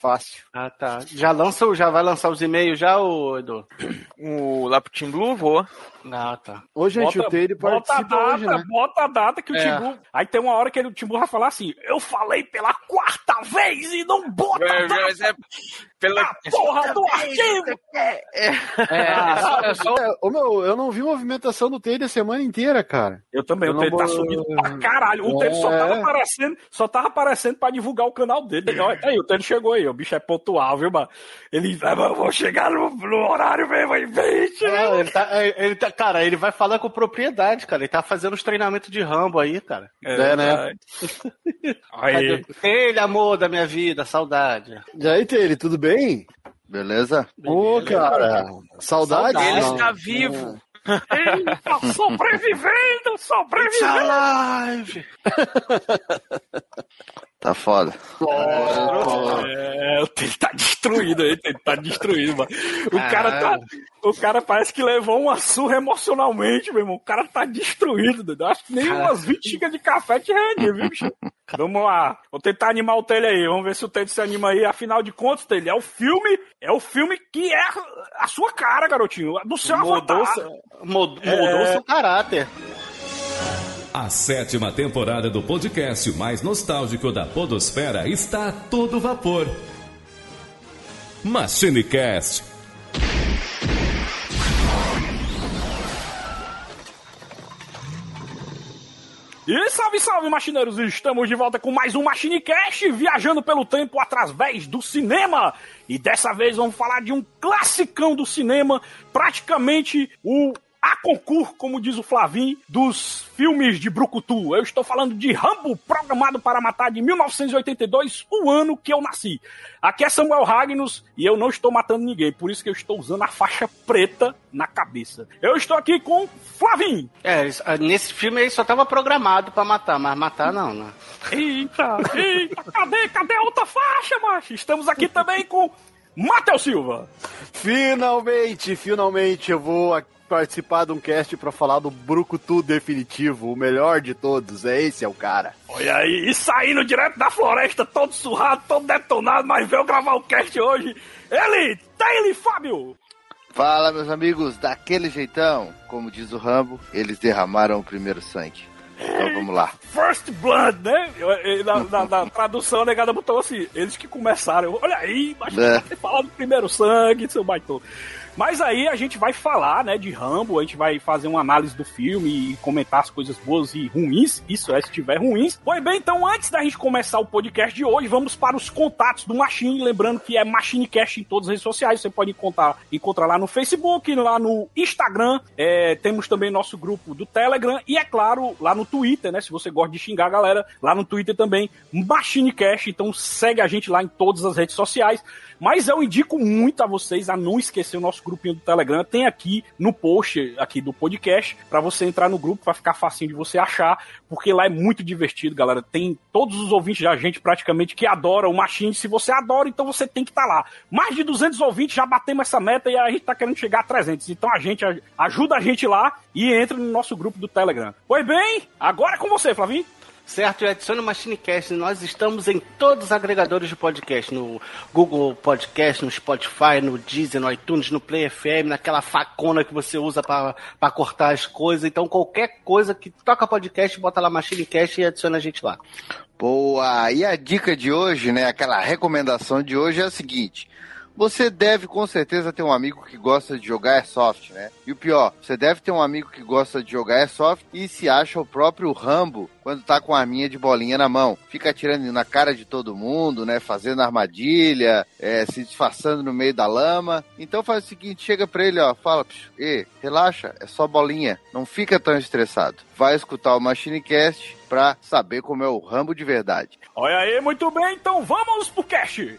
Fácil. Ah, tá. Já lança, já vai lançar os e-mails já, ô Edu? O lá pro Team Blue, vou. Ah, tá. Hoje a gente Bota- ele Bota a participa data, hoje, né? bota a data que o É. Timbu. Aí tem uma hora que ele- o Timbu vai falar assim: Eu falei pela quarta vez e não bota a É, data, mas é pela. porra do arquivo! É, Ah, é só- é, ô, meu, eu não vi movimentação do Taylor a semana inteira, cara. Eu também, Eu o Taylor tá vou- subindo pra caralho. O Taylor só É. tava aparecendo, só tava aparecendo pra divulgar o canal dele. Olha aí, o Taylor chegou aí, o bicho é pontual, viu, mano? Ele, "Ah, mas eu vou chegar no, no horário mesmo aí, 20, Não, ele tá, ele tá, cara, ele vai falar com propriedade, cara. Ele tá fazendo os treinamentos de Rambo aí, cara. É, né? Aí, Ele, amor da minha vida, saudade. E aí, Taylor, tudo bem? Beleza? Ô, cara, saudade. Saudade. Ele está vivo. ele tá sobrevivendo, It's sobrevivendo. alive! Tá foda. É, o Taylor tá destruído aí, ele tá destruído, mano. O cara tá. O cara parece que levou uma surra emocionalmente, meu irmão. O cara tá destruído, doido. Acho que nem umas 20 xícaras de café te rende, viu, bicho? Vamos lá. Vou tentar animar o Taylor aí. Vamos ver se o Taylor se anima aí. Afinal de contas, Taylor, é o filme. É o filme que é a sua cara, garotinho. Do seu Mudou, avatar. seu- mud- É. mudou seu caráter. A sétima temporada do podcast mais nostálgico da Podosfera está a todo vapor. MachineCast. E salve, salve, machineiros! Estamos de volta com mais um MachineCast, viajando pelo tempo através do cinema. E dessa vez vamos falar de um classicão do cinema, praticamente o a concurso, como diz o Flavim, dos filmes de Brucutu. Eu estou falando de Rambo, programado para matar de 1982, o ano que eu nasci. Aqui é Samuel Ragnos e eu não estou matando ninguém, por isso que eu estou usando a faixa preta na cabeça. Eu estou aqui com Flavim. É, ah, nesse filme ele só tava programado pra matar, mas matar não, né? Eita, eita, cadê, cadê a outra faixa, macho? Estamos aqui também com Matheus Silva. Finalmente, finalmente eu vou a- participar de um cast pra falar do Brucutu definitivo, o melhor de todos. É esse é o cara. Olha aí, e saindo direto da floresta, todo surrado, todo detonado, mas veio gravar o cast hoje. Ele, Taylor Fábio. Fala, meus amigos, daquele jeitão. Como diz o Rambo, eles derramaram o primeiro sangue. Então vamos lá. First Blood, né? Na, na- na tradução, a negada botou assim, eles que começaram. Olha aí, mas É. você fala do primeiro sangue, seu baitão. Mas aí a gente vai falar, né, de Rambo, a gente vai fazer uma análise do filme e comentar as coisas boas e ruins, isso é, se tiver ruins. Pois bem, então antes da gente começar o podcast de hoje, vamos para os contatos do Machine, lembrando que é MachineCast em todas as redes sociais, você pode encontrar, encontrar lá no Facebook, lá no Instagram, é, temos também nosso grupo do Telegram e, é claro, lá no Twitter, né, se você gosta de xingar a galera, lá no Twitter também, MachineCast, então segue a gente lá em todas as redes sociais. Mas eu indico muito a vocês a não esquecer o nosso grupinho do Telegram. Tem aqui no post aqui do podcast para você entrar no grupo, vai ficar facinho de você achar, porque lá é muito divertido, galera. Tem todos os ouvintes da gente praticamente que adoram o Machine. Se você adora, então você tem que estar lá. Mais de 200 ouvintes, já batemos essa meta e a gente tá querendo chegar a 300. Então a gente ajuda a gente lá e entra no nosso grupo do Telegram. Pois bem, agora é com você, Flavinho. Certo, e adicione o MachineCast. Nós estamos em todos os agregadores de podcast. No Google Podcast, no Spotify, no Deezer, no iTunes, no Play FM, naquela facona que você usa para cortar as coisas. Então, qualquer coisa que toca podcast, bota lá MachineCast e adiciona a gente lá. Boa! E a dica de hoje, né? Aquela recomendação de hoje é a seguinte. Você deve com certeza ter um amigo que gosta de jogar Airsoft, né? E o pior, você deve ter um amigo que gosta de jogar Airsoft e se acha o próprio Rambo quando tá com a arminha de bolinha na mão. Fica atirando na cara de todo mundo, né? Fazendo armadilha, é, se disfarçando no meio da lama. Então faz o seguinte, chega pra ele, ó, fala, e relaxa, é só bolinha, não fica tão estressado. Vai escutar o MachineCast pra saber como é o Rambo de verdade. Olha aí, muito bem, então vamos pro cast.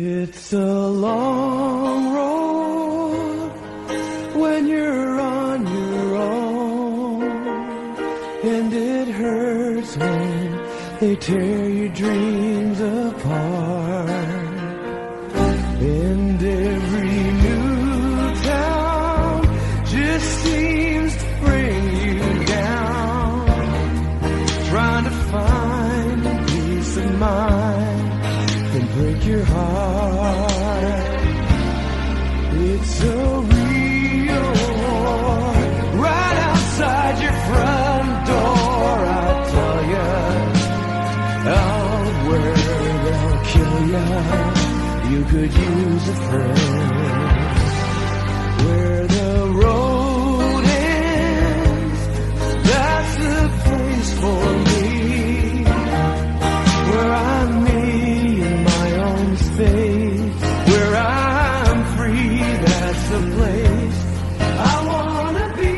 It's a long road when you're on your own, and it hurts when they tear could use a friend. Where the road ends, that's the place for me. Where I'm me in my own space. Where I'm free, that's the place I wanna be.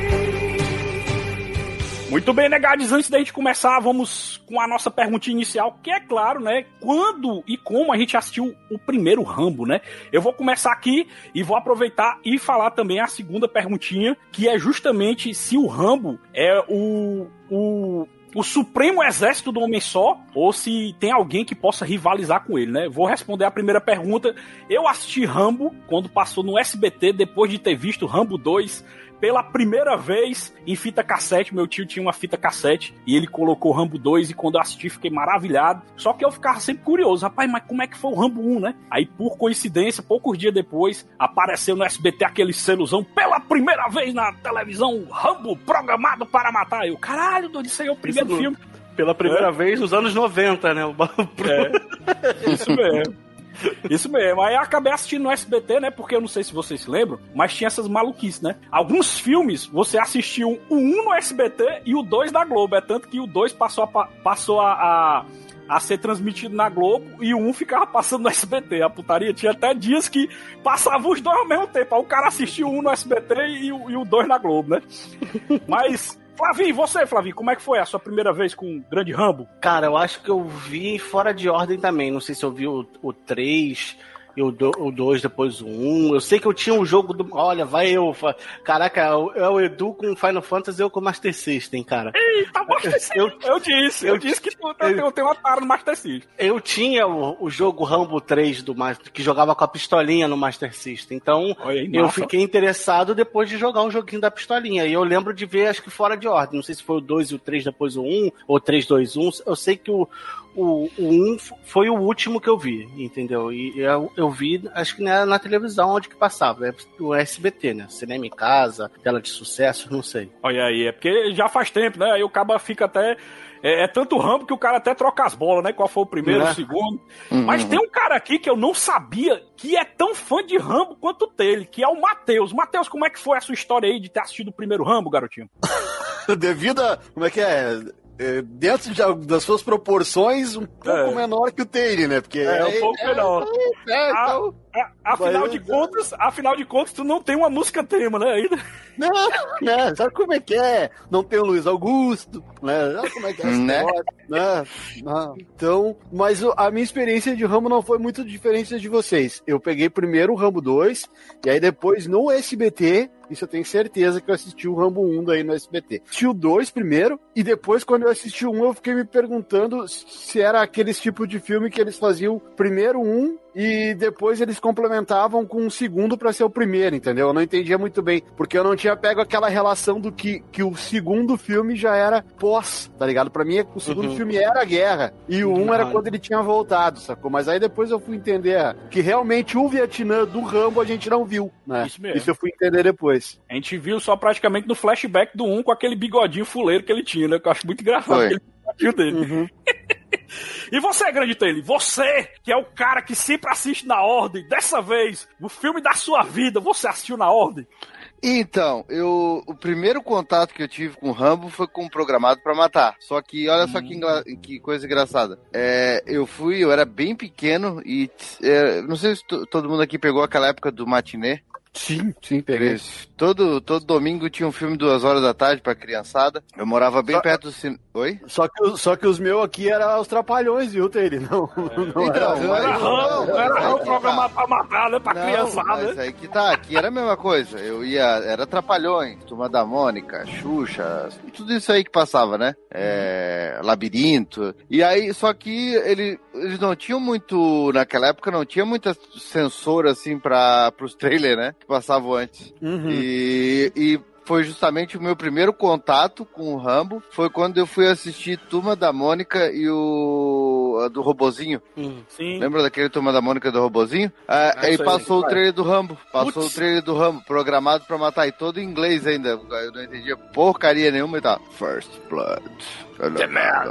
Muito bem, negades, antes da gente começar, vamos com a nossa perguntinha inicial, que é claro, né? Quando e como a gente assistiu o primeiro Rambo, né? Eu vou começar aqui e vou aproveitar e falar também a segunda perguntinha, que é justamente se o Rambo é o, o o supremo exército do homem só, ou se tem alguém que possa rivalizar com ele, né? Vou responder a primeira pergunta. Eu assisti Rambo quando passou no SBT, depois de ter visto Rambo 2 pela primeira vez em fita cassete. Meu tio tinha uma fita cassete e ele colocou Rambo 2 e quando eu assisti fiquei maravilhado. Só que eu ficava sempre curioso, rapaz, mas como é que foi o Rambo 1, né? Aí por coincidência, poucos dias depois, apareceu no SBT aquele seluzão pela primeira vez na televisão, Rambo programado para matar. Eu, caralho, doido, isso aí é o primeiro Isso filme. Pela primeira vez nos anos 90, né? O É, isso mesmo. Isso mesmo. Aí eu acabei assistindo no SBT, né? Porque eu não sei se vocês se lembram, mas tinha essas maluquices, né? Alguns filmes você assistiu o 1 no SBT e o 2 da Globo. É tanto que o 2 passou a, pa- passou a, a, a ser transmitido na Globo e o 1 ficava passando no SBT. A putaria tinha até dias que passavam os dois ao mesmo tempo. Aí o cara assistiu 1 no SBT e, o- e o 2 na Globo, né? Mas. Flavinho, você, Flavinho, como é que foi a sua primeira vez com o Grande Rambo? Cara, eu acho que eu vi fora de ordem também. Não sei se eu vi o, o 3 e o 2 depois o 1. Eu sei que eu tinha um jogo do. Olha, vai eu. Caraca, é o- Edu com Final Fantasy e eu com Master System, cara. Eita, Master System. Eu- Eu disse, eu, eu- disse que tu, eu, eu tenho uma tara no Master System. Eu tinha o, o jogo Rambo 3 do Master, que jogava com a pistolinha no Master System. Então, Olha eu fiquei interessado depois de jogar um joguinho da pistolinha. E eu lembro de ver, acho que fora de ordem. Não sei se foi o 2 e o 3 depois o 1, ou 3, 2, 1. Eu sei que o, o, o 1 f- foi o último que eu vi, entendeu? E eu, eu vi, acho que na, na televisão onde que passava. É o SBT, né? Cinema em casa, tela de sucesso, não sei. Olha aí, é porque já faz tempo, né? Aí o cara fica até. É, é tanto rambo que o cara até troca as bolas, né? Qual foi o primeiro, Né? o segundo. Mas tem um cara aqui que eu não sabia que é tão fã de Rambo quanto ele, que é o Matheus. Matheus, como é que foi a sua história aí de ter assistido o primeiro Rambo, garotinho? Devido a. Como é que é? É, Dentro de- das suas proporções, um pouco É. menor que o Taylor, né? Porque É, um pouco menor. É, Ah, então. A- afinal Mas de eu- contas, afinal de contas, tu não tem uma música tema, né? Ainda. Não, né? Sabe como é que é? Não tem o Luiz Augusto, né? Sabe como é que é Né? né? Não. Então, mas a minha experiência de Rambo não foi muito diferente de vocês. Eu peguei primeiro o Rambo 2, e aí depois no SBT, isso eu tenho certeza que eu assisti o Rambo 1 daí no SBT. Assisti o 2 primeiro, e depois quando eu assisti o 1, eu fiquei me perguntando se era aqueles tipos de filme que eles faziam primeiro um e depois eles complementavam com um segundo pra ser o primeiro, entendeu? Eu não entendia muito bem, porque eu não tinha pego aquela relação do que, que o segundo filme já era pós, tá ligado? Pra mim, o segundo Uhum. filme era a guerra e o um era Ah. quando ele tinha voltado, sacou? Mas aí depois eu fui entender que realmente o Vietnã do Rambo a gente não viu, né? Isso mesmo. Isso eu fui entender depois. A gente viu só praticamente no flashback do 1 com aquele bigodinho fuleiro que ele tinha, né? Que eu acho muito engraçado Foi. aquele bigodinho dele. E você, grande Taylor, você que é o cara que sempre assiste na ordem, dessa vez, o filme da sua vida, você assistiu na ordem? Então, eu o primeiro contato que eu tive com o Rambo foi com o Programado pra Matar. Só que olha só que, engra- que coisa engraçada. É, eu fui, eu era bem pequeno e é, não sei se to- todo mundo aqui pegou aquela época do matinê. Sim, sim, peguei. Isso. Todo, todo domingo tinha um filme duas horas da tarde pra criançada. Eu morava bem Só- perto do cinema. Oi? Só que, os- só que os meus aqui eram os trapalhões, viu, Taylor? Não, não Então, era. mas- Era ramo, não, era mas ramo aí que programado pra matar, né? Pra Não, criançada, mas né? aí que tá, aqui era a mesma coisa. Eu ia, era Trapalhões, Turma da Mônica, Xuxa, tudo isso aí que passava, né? É, labirinto. E aí, só que ele, eles não tinham muito, naquela época não tinha muita censura assim para os trailers, né? Que passavam antes. Uhum. E, e foi justamente o meu primeiro contato com o Rambo. Foi quando eu fui assistir Turma da Mônica e o a do Robozinho. Hum. Sim. Lembra daquele Turma da Mônica do Robozinho? Ah, Ah, aí isso aí, passou o trailer do Rambo. Passou Putz. o trailer do Rambo, programado pra matar. E todo em inglês ainda. Eu não entendia porcaria nenhuma e tá. First Blood.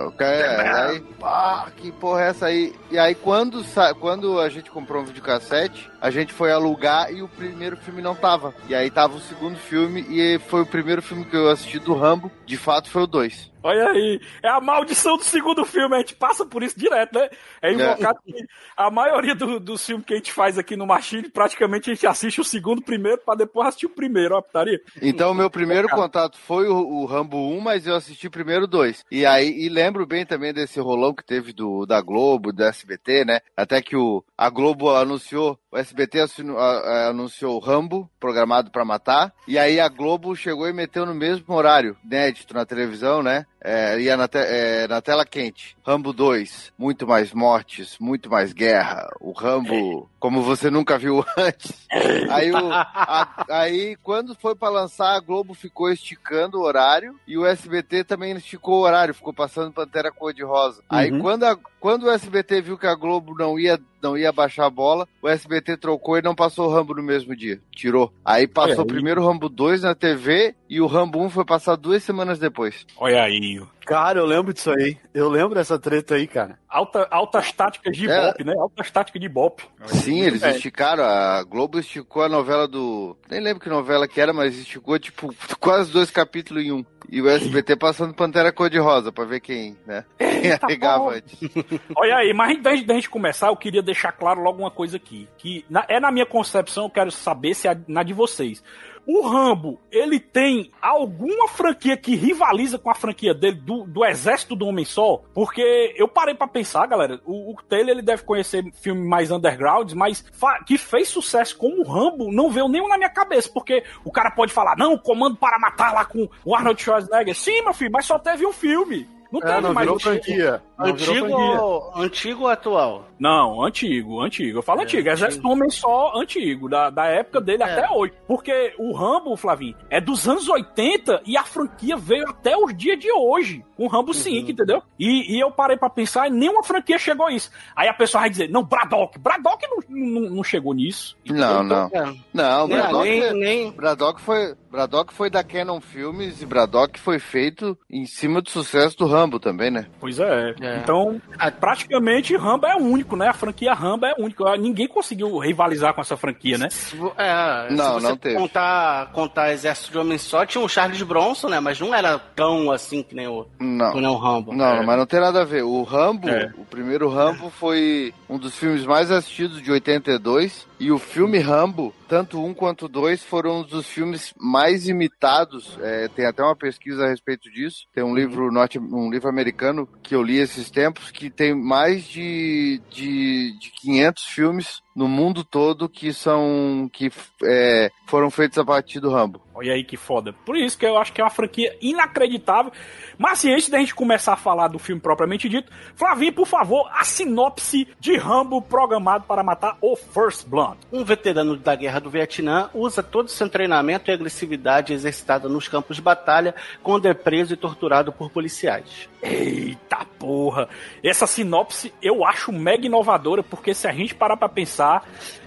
Ok, aí, pá, que porra é essa aí? E aí, quando, quando a gente comprou um videocassete, a gente foi alugar e o primeiro filme não tava. E aí tava o segundo filme e foi o primeiro filme que eu assisti do Rambo. De fato, foi o 2. Olha aí, é a maldição do segundo filme, a gente passa por isso direto, né? É invocado que a maioria do- dos filmes que a gente faz aqui no Machine, praticamente a gente assiste o segundo primeiro pra depois assistir o primeiro, ó, putaria. Então, meu primeiro contato foi o, o Rambo 1, mas eu assisti primeiro dois. E aí, e lembro bem também desse rolão que teve do, da Globo, do SBT, né? Até que o, a Globo anunciou, o SBT a- a- anunciou o Rambo, programado pra matar. E aí a Globo chegou e meteu no mesmo horário, inédito na televisão, né? É, ia na, te- é, na tela quente. Rambo 2, muito mais mortes, muito mais guerra. O Rambo, como você nunca viu antes. Aí, o, a- aí, quando foi pra lançar, a Globo ficou esticando o horário e o SBT também esticou o horário, ficou passando Pantera Cor-de-Rosa. Aí, Uhum. quando, a- quando o SBT viu que a Globo não ia, não ia baixar a bola, o SBT trocou e não passou o Rambo no mesmo dia. Tirou. Aí passou Olha aí. primeiro o Rambo 2 na TV e o Rambo 1 foi passar duas semanas depois. Olha aí. Cara, eu lembro disso aí. Eu lembro dessa treta aí, cara. Alta, altas táticas de É. Bop, né? Altas táticas de Bop. Sim, eles É. esticaram. A Globo esticou a novela do. Nem lembro que novela que era, mas esticou, tipo, quase dois capítulos em um. E o SBT passando Pantera Cor-de-Rosa pra ver quem, né? Quem arregava antes. Olha aí, mas antes da gente começar, eu queria deixar claro logo uma coisa aqui. Que na- é na minha concepção, eu quero saber se é na de vocês. O Rambo, ele tem alguma franquia que rivaliza com a franquia dele, do, do Exército do Homem Só? Porque eu parei pra pensar, galera, o, o Taylor ele deve conhecer filmes mais undergrounds, mas que fez sucesso como o Rambo não veio nenhum na minha cabeça, porque o cara pode falar, não, comando para matar lá com o Arnold Schwarzenegger. Sim, meu filho, mas só teve um filme. Não teve É, não mais virou um filme. franquia. Não virou Antigo, antigo ou atual? Não, antigo, antigo. Eu falo É, antigo. Exército Homem só antigo, da, da época dele É. até hoje. Porque o Rambo, Flavinho, é dos anos 80 e a franquia veio até os dias de hoje. Com o Rambo 5, entendeu? E, e eu parei pra pensar e nenhuma franquia chegou a isso. Aí a pessoa vai dizer, não, Braddock. Braddock não, não, não chegou nisso. Não, não. É. Não, Braddock, nem, nem- Braddock foi. Braddock foi da Canon Filmes e Braddock foi feito em cima do sucesso do Rambo também, né? Pois é. É. Então, praticamente Rambo é único, né? A franquia Rambo é única. Ninguém conseguiu rivalizar com essa franquia, né? é, Não, se você não teve. Contar, contar Exército de Homem Só, tinha o Charles Bronson, né? Mas não era tão assim que nem o, Não. que nem o Rambo. Não, É. mas não tem nada a ver. O Rambo, É. o primeiro Rambo foi um dos filmes mais assistidos de 82. E o filme Rambo, tanto um quanto dois, foram um dos filmes mais imitados. É, tem até uma pesquisa a respeito disso. Tem um livro norte, um livro americano que eu li esses tempos que tem mais de, de, de 500 filmes no mundo todo que são que é, foram feitos a partir do Rambo. Olha aí que foda. Por isso que eu acho que é uma franquia inacreditável. Mas assim, antes da gente começar a falar do filme propriamente dito, Flavinho, por favor, a sinopse de Rambo programado para matar o First Blood. Um veterano da guerra do Vietnã usa todo o seu treinamento e agressividade exercitada nos campos de batalha quando é preso e torturado por policiais. Eita porra! Essa sinopse eu acho mega inovadora, porque se a gente parar pra pensar,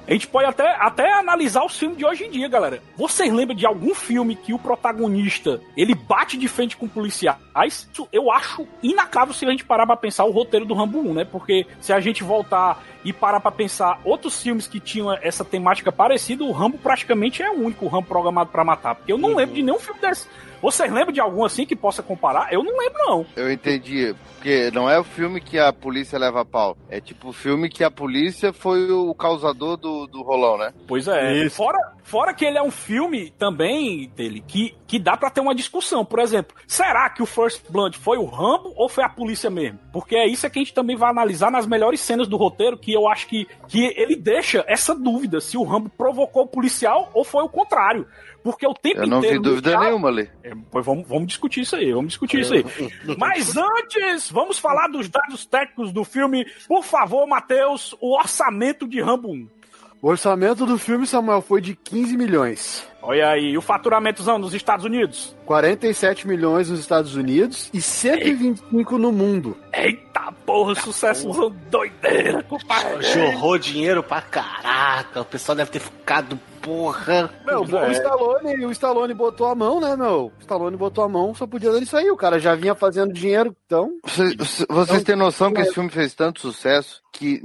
a gente pode até, até analisar os filmes de hoje em dia, galera. Vocês lembram de algum filme que o protagonista ele bate de frente com policiais? Isso eu acho inacável se a gente parar pra pensar o roteiro do Rambo 1, né? Porque se a gente voltar e parar pra pensar outros filmes que tinham essa temática parecida, o Rambo praticamente é o único Rambo programado pra matar. Porque eu não lembro de nenhum filme desse Vocês lembram de algum assim que possa comparar? Eu não lembro, não. Eu entendi. Porque não é o filme que a polícia leva a pau. É tipo o filme que a polícia foi o causador do, do rolão, né? Pois é. Fora, fora que ele é um filme também dele que, que dá pra ter uma discussão. Por exemplo, será que o First Blood foi o Rambo ou foi a polícia mesmo? Porque é isso que a gente também vai analisar nas melhores cenas do roteiro, que eu acho que, que ele deixa essa dúvida se o Rambo provocou o policial ou foi o contrário. Porque o tempo Eu não inteiro. vi dúvida diálogo- nenhuma ali. É, pois vamos, vamos discutir isso aí, vamos discutir isso aí. Mas antes, vamos falar dos dados técnicos do filme. Por favor, Matheus, o orçamento de Rambo 1. O orçamento do filme, Samuel, foi de 15 milhões. Olha aí, e o faturamentozão nos Estados Unidos? 47 milhões nos Estados Unidos e 125 no mundo. Eita porra, sucesso doideira, compadre. Jorrou dinheiro pra caraca. O pessoal deve ter ficado, porra. Meu, Pois é. o Stallone, o Stallone botou a mão, né, meu? O Stallone botou a mão, só podia dar isso aí. O cara já vinha fazendo dinheiro, então. Vocês, vocês têm noção que esse filme fez tanto sucesso que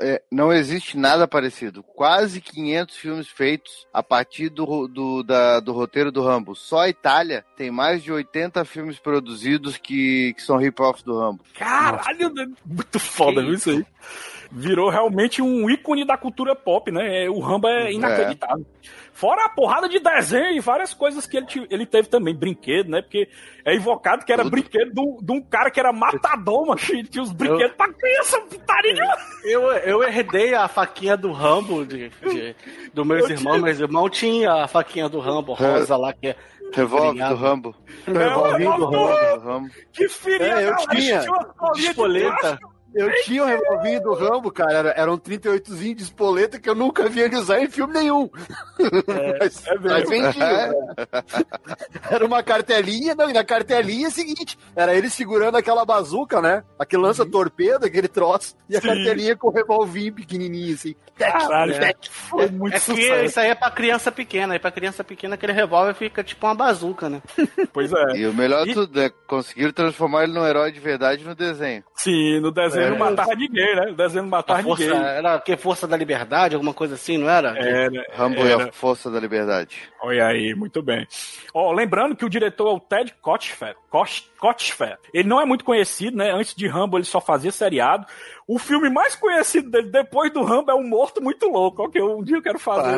é, não existe nada parecido. Quase 500 filmes feitos a partir do, do, da- do roteiro do Rambo. Só a Itália tem mais de 80 filmes produzidos que, que são rip-off do Rambo. Caralho, muito foda, viu isso aí? Virou realmente um ícone da cultura pop, né? É, O Rambo é inacreditável. Fora a porrada de desenho e várias coisas que ele, ele teve também, brinquedo, né? Porque é invocado que era Tudo. brinquedo de um- de um cara que era matador, ele tinha os brinquedos pra criança, putaria de Eu, eu herdei a faquinha do Rambo de, de- dos meus Eu irmãos. tinha- Meus irmãos tinham a faquinha do Rambo rosa lá, que é. Obrigado. do Rambo. Revolvinho do Rambo. Do. Que filha É, eu tinha. tinha uma colinha de Espoleta. Eu tinha um revolvinho do Rambo, cara. Era, era um 38zinho de espoleta que eu nunca vi ele usar em filme nenhum. mas, é mas vendia. Era uma cartelinha, não, e na cartelinha é o seguinte: era ele segurando aquela bazuca, né? Aquele lança-torpedo, aquele troço, e a Sim. cartelinha com o revolvinho pequenininho, assim. Caralho, Tec, foi muito É que sucesso. isso aí é pra criança pequena. E pra criança pequena, aquele revólver fica tipo uma bazuca, né? Pois é. E o melhor de E- tudo é conseguiram transformar ele num herói de verdade no desenho. Sim, no desenho É. não matava ninguém, né? No desenho não matava A força, ninguém. era que Força da Liberdade, alguma coisa assim, não era? Era, Rambo é era. a força da liberdade. Olha aí, muito bem. Ó, lembrando que o diretor é o Ted Kotcheff. Kotcheff. Ele não é muito conhecido, né? Antes de Rambo ele só fazia seriado. O filme mais conhecido dele depois do Rambo é Um Morto Muito Louco. Ok, um dia eu quero fazer.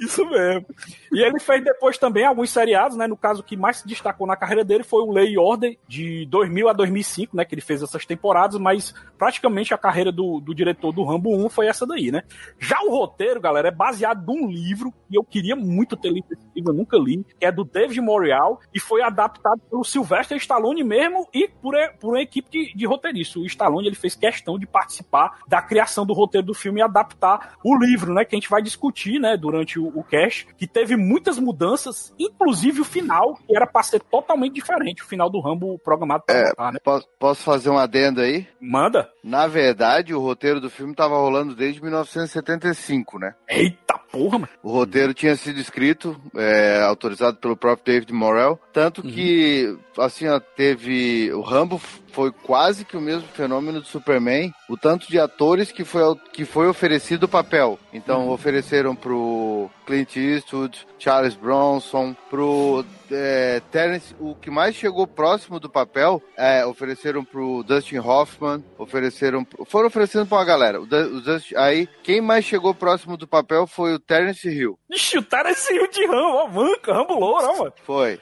Isso mesmo. E ele fez depois também alguns seriados, né? No caso, o que mais se destacou na carreira dele foi o Lei e Order, de 2000 a 2005, né? Que ele fez essas temporadas, mas praticamente a carreira do, do diretor do Rambo 1 foi essa daí, né? Já o roteiro, galera, é baseado num livro, e eu queria muito ter lido esse livro, eu nunca li, que é do David Morial, e foi adaptado pelo Sylvester Stallone mesmo, e por, por uma equipe de, de roteiristas. O Stallone, ele fez questão de participar da criação do roteiro do filme e adaptar o livro, né? Que a gente vai discutir, né? Durante o, o cast, que teve muitas mudanças, inclusive o final, que era pra ser totalmente diferente, o final do Rambo programado pra voltar, né? Posso, posso fazer um adendo aí? Manda. Na verdade, o roteiro do filme estava rolando desde 1975, né? Eita porra, mano. O roteiro tinha sido escrito, é, autorizado pelo próprio David Morrell, tanto que, assim, ó, teve... O Rambo foi quase que o mesmo fenômeno do Superman, o tanto de atores que foi, que foi oferecido o papel. Então, ofereceram pro Clint Eastwood, Charles Bronson, pro é, Terence, o que mais chegou próximo do papel, é, ofereceram pro Dustin Hoffman, ofereceram, foram oferecendo pra uma galera. O o Dustin- aí, quem mais chegou próximo do papel foi o Terence Hill. Ixi, o Terence Hill de Rambo, ó, manca, Rambo louro, ó, mano. Foi.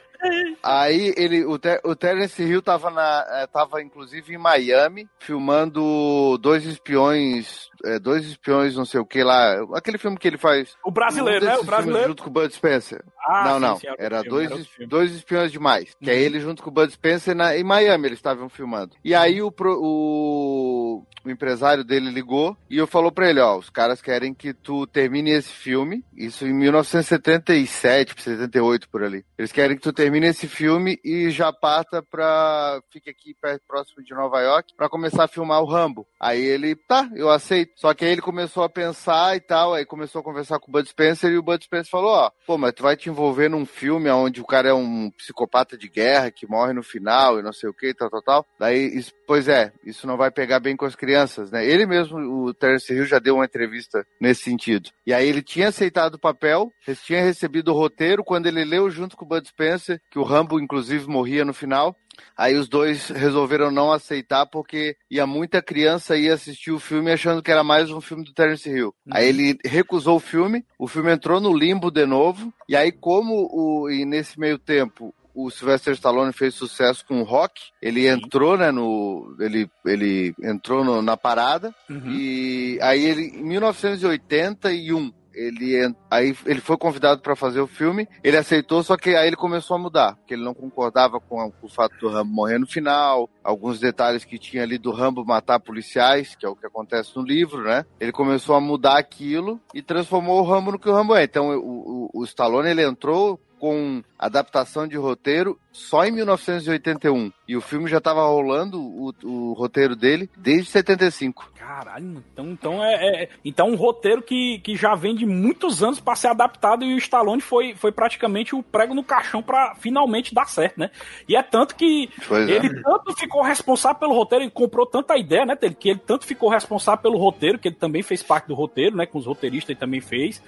Aí ele, o, Ter, o Terence Hill tava, na, eh, tava inclusive em Miami, filmando dois espiões, eh, dois espiões não sei o que lá, aquele filme que ele faz. O brasileiro, um né? O brasileiro. Junto com o Bud Spencer. Ah, não, sim, não, sim, era filme, dois, era. Uhum. dois espiões demais, que é ele junto com o Bud Spencer na, em Miami, eles estavam filmando. E aí o, pro- o, o empresário dele ligou e eu falou pra ele, ó, os caras querem que tu termine esse filme, isso em 1977, 78 por ali. Eles querem que tu termine esse filme e já parta pra, fique aqui perto, próximo de Nova York, pra começar a filmar o Rambo. Aí ele, tá, eu aceito. Só que aí ele começou a pensar e tal, aí começou a conversar com o Bud Spencer e o Bud Spencer falou, ó, pô, mas tu vai te envolver num filme onde o cara é um psicopata de guerra que morre no final e não sei o que, tal, tal, tal. Daí, pois é, isso não vai pegar bem com as crianças, né? Ele mesmo, o Terence Hill, já deu uma entrevista nesse sentido. E aí ele tinha aceitado o papel, tinha recebido o roteiro, quando ele leu junto com o Bud Spencer, que o Rambo, inclusive, morria no final, Aí os dois resolveram não aceitar porque ia muita criança ir assistir o filme achando que era mais um filme do Terence Hill. Aí ele recusou o filme, o filme entrou no limbo de novo, e aí como o e nesse meio tempo o Sylvester Stallone fez sucesso com o Rock, ele entrou, né, no ele ele entrou no- na parada Uhum. e aí ele em 1981 ele aí ele foi convidado para fazer o filme, ele aceitou, só que aí ele começou a mudar, porque ele não concordava com, com o fato do Rambo morrer no final, alguns detalhes que tinha ali do Rambo matar policiais, que é o que acontece no livro, né? Ele começou a mudar aquilo e transformou o Rambo no que o Rambo é. Então o, o, o Stallone ele entrou com adaptação de roteiro só em 1981. E o filme já estava rolando o, o roteiro dele desde 75. Caralho, então, então é, é- então um roteiro que, que já vem de muitos anos para ser adaptado e o Stallone foi, foi praticamente o prego no caixão para finalmente dar certo, né? E é tanto que Pois é. ele tanto ficou responsável pelo roteiro, ele comprou tanta ideia, né, que ele tanto ficou responsável pelo roteiro, que ele também fez parte do roteiro, né, com os roteiristas ele também fez.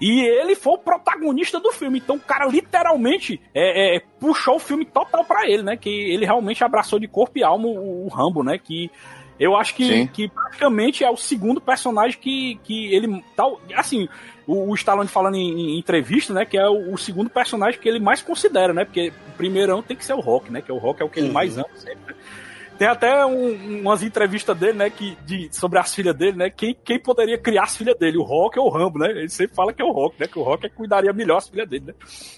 E ele foi o protagonista do filme, então o cara literalmente é, é, puxou o filme total pra ele, né, que ele realmente abraçou de corpo e alma o, o Rambo, né, que eu acho que, Sim. que praticamente é o segundo personagem que, que ele. Tal, assim, o, o Stallone falando em, em entrevista, né? Que é o, o segundo personagem que ele mais considera, né? Porque o primeirão tem que ser o Rock, né? Que o Rock é o que ele mais ama sempre. né? Tem até um- umas entrevistas dele, né? Que, de, sobre as filhas dele, né? Quem, quem poderia criar as filhas dele? O Rock ou o Rambo, né? Ele sempre fala que é o Rock, né? Que o Rock é que cuidaria melhor as filhas dele, né?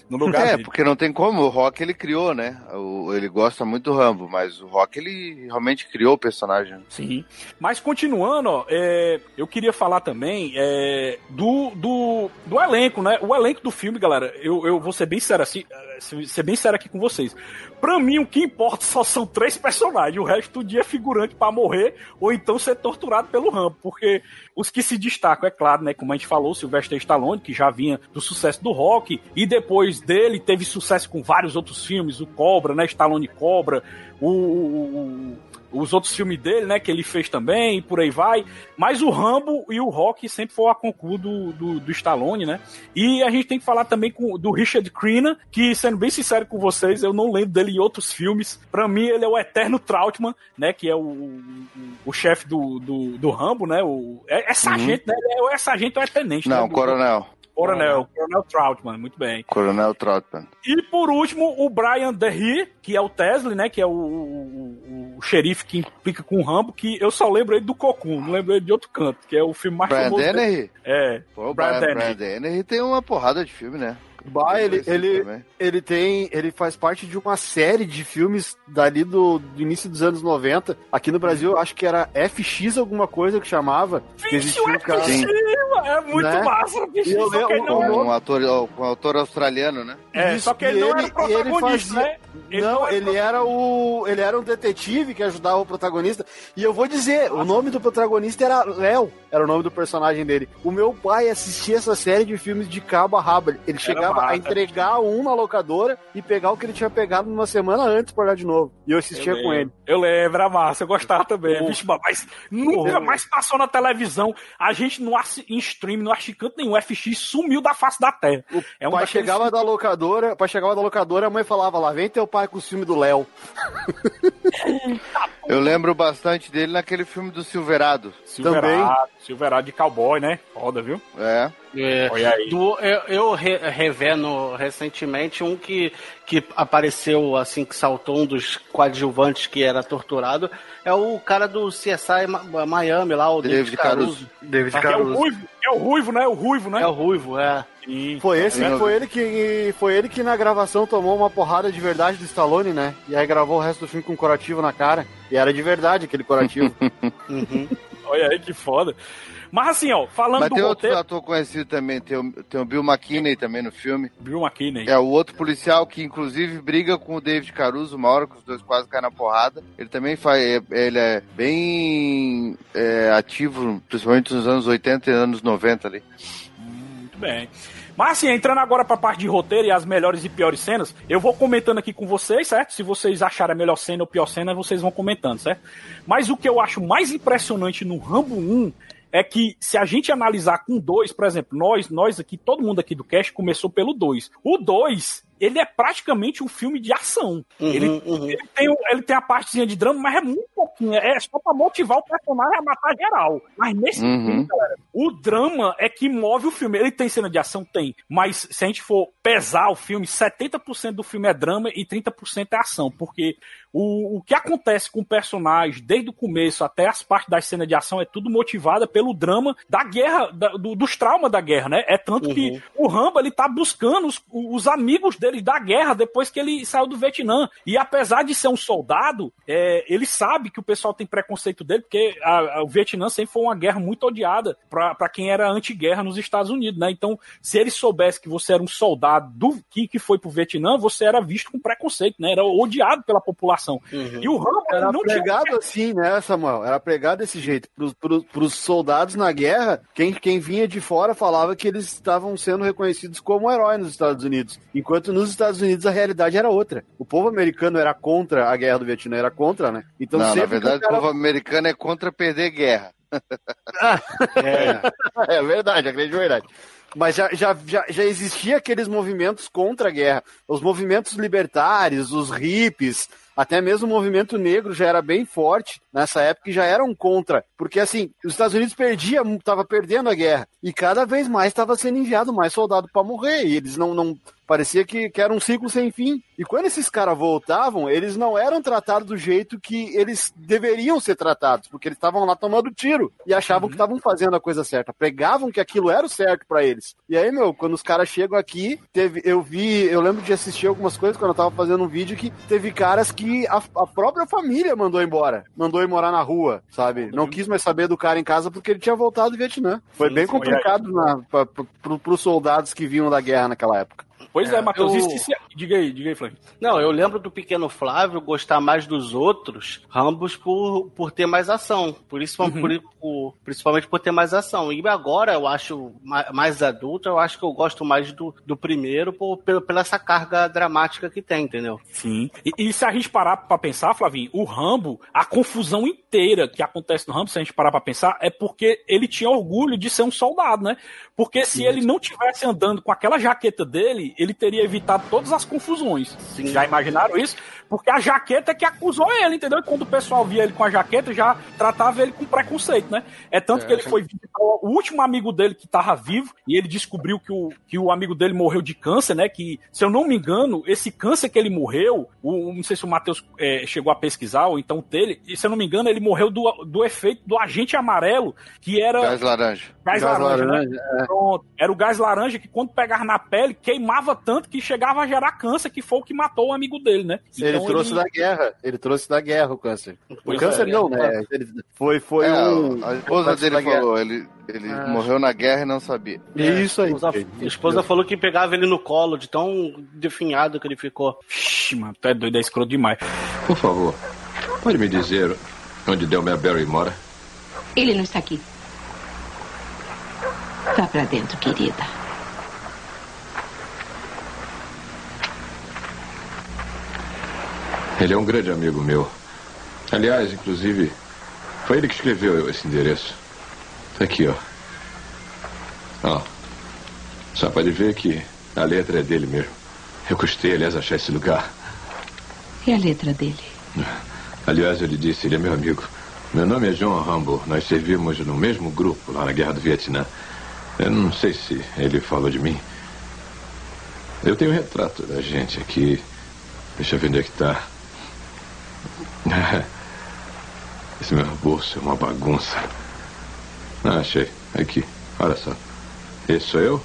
No lugar É, dele. porque não tem como, o Rock ele criou, né? O- ele gosta muito do Rambo, mas o Rock ele realmente criou o personagem. Sim. Mas continuando, ó, é, eu queria falar também é, do, do, do elenco, né? O elenco do filme, galera, eu, eu vou ser bem sério assim, ser ser bem sério aqui com vocês. Pra mim, o que importa só são três personagens, o resto do dia figurante pra morrer ou então ser torturado pelo Rambo, porque os que se destacam, é claro, né? Como a gente falou, Sylvester Stallone, que já vinha do sucesso do rock, e depois dele teve sucesso com vários outros filmes, o Cobra, né? Stallone Cobra, o- o- o os outros filmes dele, né, que ele fez também, e por aí vai. Mas o Rambo e o Rock sempre foi a concurso do, do, do Stallone, né? E a gente tem que falar também com, do Richard Crenna, que, sendo bem sincero com vocês, eu não lembro dele em outros filmes. Pra mim, ele é o eterno Trautmann, né, que é o, o, o chefe do, do, do Rambo, né? O, é, é sargento, né? Ele é, ou é sargento ou é tenente, né? Não, do- Coronel. Coronel, Coronel Trautmann, muito bem. Coronel Trotman. E por último, o Brian Derry, que é o Tesla, né? Que é o, o, o xerife que implica com o Rambo, que eu só lembro ele do Cocum, não lembro ele de outro canto, que é o filme mais Brian famoso. Dennehy? É, Pô, o Brian Brian, Dennehy. Tem uma porrada de filme, né? Bah, ele, ele, ele tem. Ele faz parte de uma série de filmes dali do, do início dos anos 90. Aqui no Brasil, acho que era FX alguma coisa que chamava. Que existia um cara. Sim. É muito Né? massa, bicho. Eu Só que ele não, o- Com um ator, um ator australiano, né? é, Isso, só que ele e não ele- era o ele protagonista, fazia- né? Ele não, era ele era o. Ele era um detetive que ajudava o protagonista. E eu vou dizer, o nome do protagonista era Léo, era o nome do personagem dele. O meu pai assistia essa série de filmes de cabo a rabo. Ele chegava a entregar um na locadora e pegar o que ele tinha pegado uma semana antes pra olhar de novo. E eu assistia Eu com ele. Eu lembro, era massa, eu gostava também. Bicho, mas nunca mais passou na televisão. A gente não assi- em stream, não acha canto nenhum. FX sumiu da face da terra. É um pai chegava da locadora, pai chegava da locadora, a mãe falava lá, vem teu pai com o filme do Léo. Eu lembro bastante dele naquele filme do Silverado. Silverado, Silverado de cowboy, né? Foda, viu? É. É, do- eu eu re, revendo recentemente um que, que apareceu assim, que saltou um dos coadjuvantes que era torturado. É o cara do CSI Miami lá, o David David Caruso. David É o ruivo, é o ruivo, né? O ruivo, né? É o Ruivo, é. Sim. Foi esse, foi ele que foi ele que na gravação tomou uma porrada de verdade do Stallone, né? E aí gravou o resto do filme com um corativo na cara. E era de verdade aquele corativo. Uhum. Olha aí que foda. Mas assim, ó, falando Mas do tem outro roteiro. ator conhecido também, tem o, tem o Bill McKinney também no filme. Bill McKinney. É o outro policial que inclusive briga com o David Caruso uma hora que os dois quase caem na porrada. Ele também faz, é- ele é bem é, ativo, principalmente nos anos 80 e anos 90 ali. Muito Bem. Mas assim, entrando agora pra parte de roteiro e as melhores e piores cenas, eu vou comentando aqui com vocês, certo? Se vocês acharem a melhor cena ou pior cena, vocês vão comentando, certo? Mas o que eu acho mais impressionante no Rambo 1 é que se a gente analisar com dois, por exemplo, nós, nós aqui, todo mundo aqui do cast começou pelo 2. O 2, ele é praticamente um filme de ação. ele, ele tem, ele tem a partezinha de drama, mas é muito pouquinho. É só pra motivar o personagem a matar geral. Mas nesse Uhum. filme, galera, o drama é que move o filme. Ele tem cena de ação? Tem. Mas se a gente for pesar o filme, 70% do filme é drama e 30% é ação. Porque o, o que acontece com o personagem, desde o começo até as partes das cenas de ação, é tudo motivada pelo drama da guerra, da- do- dos traumas da guerra, né? É tanto que o Rambo, ele tá buscando os, os amigos dele da guerra depois que ele saiu do Vietnã. E apesar de ser um soldado, é, ele sabe que o pessoal tem preconceito dele, porque a- a- o Vietnã sempre foi uma guerra muito odiada pra pra quem era anti-guerra nos Estados Unidos, né? Então, se ele soubesse que você era um soldado do, que, que foi pro Vietnã, você era visto com preconceito, né? Era odiado pela população. E o Rambo Era não tinha pregado assim, né, Samuel? Era pregado desse jeito. Pros, pros, pros soldados na guerra, quem, quem vinha de fora falava que eles estavam sendo reconhecidos como heróis nos Estados Unidos. Enquanto nos Estados Unidos a realidade era outra. O povo americano era contra a guerra do Vietnã, era contra, né? Então não, na verdade, o cara- o povo americano é contra perder guerra. É, é verdade, a grande verdade. Mas já, já, já, já existia aqueles movimentos contra a guerra. Os movimentos libertários, os hippies, até mesmo o movimento negro já era bem forte nessa época e já eram contra. Porque assim, os Estados Unidos perdia, estava perdendo a guerra. E cada vez mais estava sendo enviado mais soldado para morrer. E eles não. não parecia que, que era um ciclo sem fim. E quando esses caras voltavam, eles não eram tratados do jeito que eles deveriam ser tratados, porque eles estavam lá tomando tiro e achavam que estavam fazendo a coisa certa, pregavam que aquilo era o certo para eles. E aí, meu, quando os caras chegam aqui, teve, eu vi, eu lembro de assistir algumas coisas quando eu tava fazendo um vídeo que teve caras que a, a própria família mandou embora, mandou ir morar na rua, sabe? Não quis mais saber do cara em casa porque ele tinha voltado do Vietnã. Foi Sim, bem complicado pro, pros soldados que vinham da guerra naquela época. Pois é, Matheus. eu- Diga aí, diga aí, Flávio. Não, eu lembro do pequeno Flávio gostar mais dos outros Rambos por, por ter mais ação. Por isso, Uhum. por- por- principalmente por ter mais ação. E agora eu acho ma- mais adulto, eu acho que eu gosto mais do, do primeiro por, pela essa carga dramática que tem, entendeu? Sim. E, e se a gente parar pra pensar, Flavinho, o Rambo, a confusão inteira que acontece no Rambo, se a gente parar pra pensar, é porque ele tinha orgulho de ser um soldado, né? Porque se ele não tivesse andando com aquela jaqueta dele, ele teria evitado todas as confusões. Já imaginaram isso? Porque a jaqueta é que acusou ele, entendeu? E quando o pessoal via ele com a jaqueta, já tratava ele com preconceito, né? É tanto que ele foi visitar o último amigo dele que tava vivo e ele descobriu que o, que o amigo dele morreu de câncer, né? Que, se eu não me engano, esse câncer que ele morreu, o, não sei se o Matheus é, chegou a pesquisar, ou então dele, e se eu não me engano, ele morreu do, do efeito do agente amarelo, que era Gás laranja. gás, Gás laranja, né? laranja, é. Pronto. Era o gás laranja que quando pegava na pele, queimava tanto que chegava a gerar câncer, que foi o que matou o amigo dele, né? Ele Então trouxe da guerra, ele trouxe da guerra o câncer. O Pois câncer é. não, né? Ele foi foi É, um a esposa dele guerra. falou, ele, ele morreu na guerra e não sabia. Isso aí. A esposa, a esposa falou que pegava ele no colo de tão definhado que ele ficou. Ixi, mano, tu é doido, é escroto demais. Por favor, pode me dizer onde Delmer Barry mora? Ele não está aqui. Vá pra dentro, querida. Ele é um grande amigo meu. Aliás, inclusive, foi ele que escreveu esse endereço. Tá aqui, ó. Ó. Só pode ver que a letra é dele mesmo. Eu custei, aliás, achar esse lugar. E a letra dele? Aliás, ele disse, ele é meu amigo. Meu nome é John Rambo. Nós servimos no mesmo grupo lá na Guerra do Vietnã. Eu não sei se ele falou de mim. Eu tenho um retrato da gente aqui. Deixa eu ver onde é que tá. Esse meu bolso é uma bagunça. Ah, achei. Aqui. Olha só. Esse sou eu.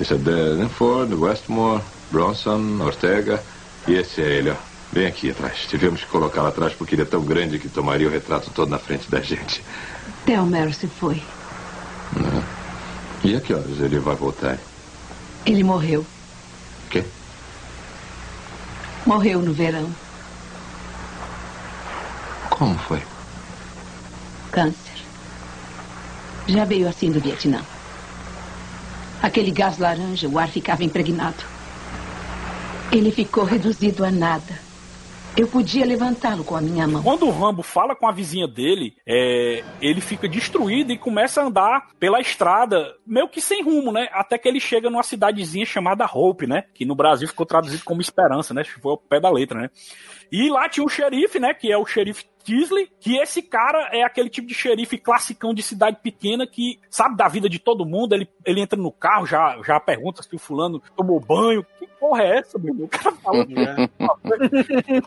Esse é Danford, Westmore, Bronson, Ortega. E esse é ele, ó. Bem aqui atrás. Tivemos que colocá-lo atrás porque ele é tão grande que tomaria o retrato todo na frente da gente. Delmer se foi. E a que horas ele vai voltar? Ele morreu. Quê? Morreu no verão. Como foi? Câncer. Já veio assim do Vietnã. Aquele gás laranja, o ar ficava impregnado. Ele ficou reduzido a nada. Eu podia levantá-lo com a minha mão. Quando o Rambo fala com a vizinha dele, é, ele fica destruído e começa a andar pela estrada, meio que sem rumo, né? Até que ele chega numa cidadezinha chamada Hope, né? Que no Brasil ficou traduzido como Esperança, né? Foi ao pé da letra, né? E lá tinha um xerife, né? Que é o xerife Tisley, que esse cara é aquele tipo de xerife classicão de cidade pequena que sabe da vida de todo mundo. Ele, ele entra no carro, já, já pergunta se o fulano tomou banho. Que porra é essa, meu irmão? O cara fala.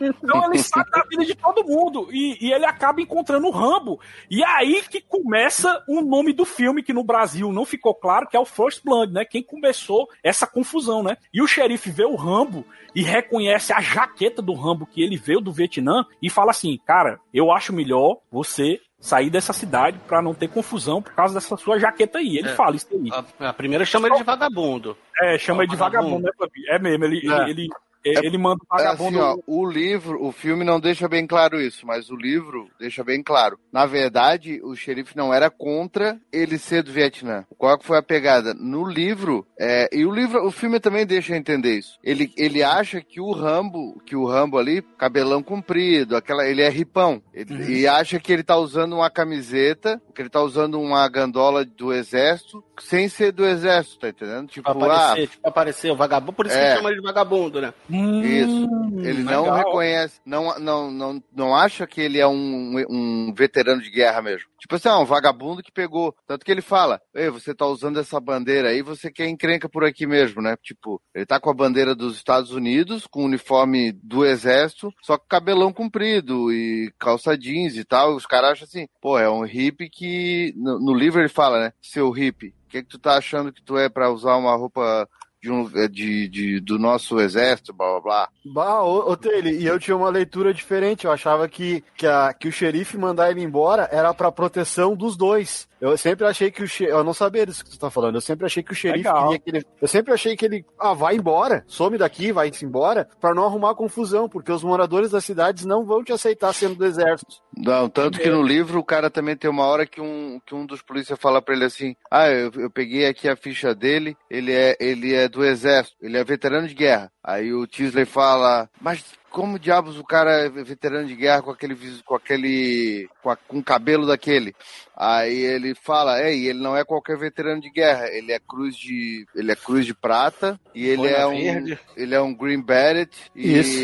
então ele sabe da vida de todo mundo. E, e ele acaba encontrando o Rambo. E é aí que começa o nome do filme, que no Brasil não ficou claro, que é o First Blood, né? Quem começou essa confusão, né? E o xerife vê o Rambo e reconhece a jaqueta do Rambo que ele veio do Vietnã e fala assim: Cara, eu acho melhor você sair dessa cidade pra não ter confusão por causa dessa sua jaqueta aí. Ele É. fala isso aí. A, a primeira chama ele de vagabundo. É, chama ele de vagabundo, né? É mesmo, ele, É. ele, ele, ele manda o É vagabundo. assim, ó, o livro, o filme não deixa bem claro isso, mas o livro deixa bem claro. Na verdade, o xerife não era contra ele ser do Vietnã. Qual que foi a pegada? No livro, é, e o livro, o filme também deixa entender isso. Ele, ele acha que o Rambo, que o Rambo ali, cabelão comprido, aquela, ele é ripão. Ele, E acha que ele tá usando uma camiseta, que ele tá usando uma gandola do exército, sem ser do exército, tá entendendo? Tipo, Pra aparecer, tipo, aparecer o vagabundo. Por isso É. que chama ele de vagabundo, né? Hum, Isso. Ele não legal. reconhece, não, não, não, não acha que ele é um, um veterano de guerra mesmo. Tipo assim, ah, um vagabundo que pegou. Tanto que ele fala, Ei, você tá usando essa bandeira aí, você quer encrenca por aqui mesmo, né? Tipo, ele tá com a bandeira dos Estados Unidos, com o uniforme do exército, só com cabelão comprido e calça jeans e tal. Os caras acham assim, pô, é um hippie que. No, no livro ele fala, né? Seu hippie, o que, que tu tá achando que tu é pra usar uma roupa de um, de, de, do nosso exército, blá blá blá. Bah, ô, ô e eu tinha uma leitura diferente. Eu achava que, que, a, que o xerife mandar ele embora era pra proteção dos dois. Eu sempre achei que o xerife. Eu não sabia disso que tu tá falando. Eu sempre achei que o xerife Legal. queria que ele. Eu sempre achei que ele. Ah, vai embora, some daqui, vai-se embora, pra não arrumar confusão, porque os moradores das cidades não vão te aceitar sendo do exército. Não, tanto que no livro o cara também tem uma hora que um, que um dos polícias fala pra ele assim: Ah, eu, eu peguei aqui a ficha dele, ele é, ele é do exército, ele é veterano de guerra. Aí o Tisley fala, mas como diabos o cara é veterano de guerra com aquele vis- com aquele com, a- com o cabelo daquele? Aí ele fala, é, e ele não é qualquer veterano de guerra, ele é cruz de ele é cruz de prata e ele Boina é um verde. ele é um green beret e, Isso.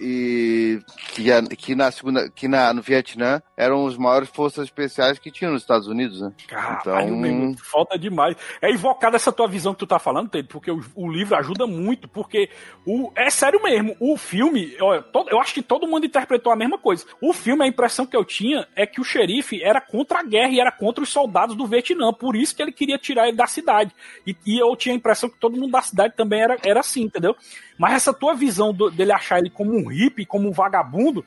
e que, que na segunda que na no Vietnã eram os maiores forças especiais que tinham nos Estados Unidos, né? Caralho, Então- meu falta demais. É invocada essa tua visão que tu tá falando, Pedro, porque o, o livro ajuda muito, porque o, é sério mesmo, o filme, todo- eu acho que todo mundo interpretou a mesma coisa. O filme, a impressão que eu tinha é que o xerife era contra a guerra e era contra os soldados do Vietnã, por isso que ele queria tirar ele da cidade. E, e eu tinha a impressão que todo mundo da cidade também era, era assim, entendeu? Mas essa tua visão do- dele achar ele como um hippie, como um vagabundo,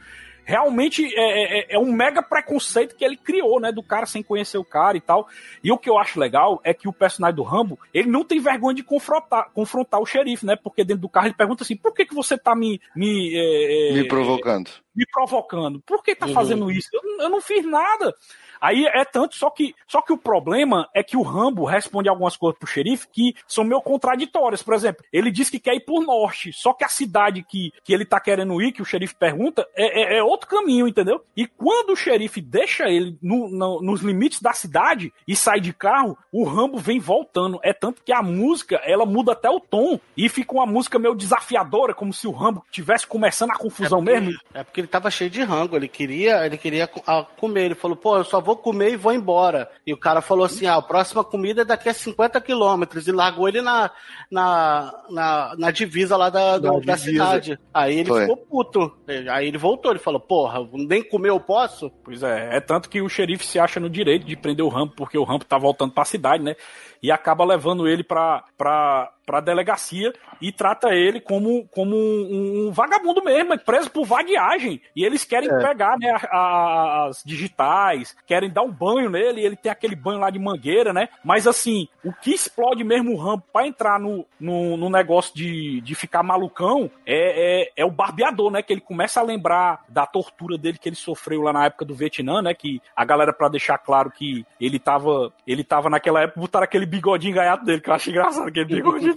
realmente é, é- é um mega preconceito que ele criou, né? Do cara sem conhecer o cara e tal. E o que eu acho legal é que o personagem do Rambo, ele não tem vergonha de confrontar, confrontar o xerife, né? Porque dentro do carro ele pergunta assim: por que, que você tá me. me, é, é, Me provocando. me provocando. Por que tá Uhum. fazendo isso? Eu, eu não fiz nada. Aí é tanto, só que, só que o problema é que o Rambo responde algumas coisas pro xerife que são meio contraditórias. Por exemplo, ele diz que quer ir por norte, só que a cidade que, que ele tá querendo ir, que o xerife pergunta, é, é- é outro caminho, entendeu? E quando o xerife deixa ele no- no- nos limites da cidade e sai de carro, o Rambo vem voltando. É tanto que a música, ela muda até o tom e fica uma música meio desafiadora, como se o Rambo tivesse começando a confusão mesmo. É porque ele tava cheio de rango, ele queria, ele queria co- comer. Ele falou, pô, eu só vou comer e vou embora. E o cara falou assim: ah, a próxima comida é daqui a 50 quilômetros. E largou ele na, na, na, na divisa lá da, da cidade. Aí ele Foi. ficou puto. Aí ele voltou, ele falou, porra, nem comer eu posso? Pois é, é tanto que o xerife se acha no direito de prender o Rambo, porque o Rambo tá voltando pra cidade, né? E acaba levando ele pra, pra pra delegacia e trata ele como, como um, um vagabundo mesmo, preso por vagueagem. E eles querem É. pegar né, as digitais, querem dar um banho nele, e ele tem aquele banho lá de mangueira, né? Mas assim, o que explode mesmo o Rambo pra entrar no, no, no negócio de, de ficar malucão é, é, é o barbeador, né? Que ele começa a lembrar da tortura dele que ele sofreu lá na época do Vietnã, né? Que a galera, pra deixar claro que ele tava, ele tava naquela época, botaram aquele bigodinho gaiato dele, que eu acho engraçado, aquele bigodinho.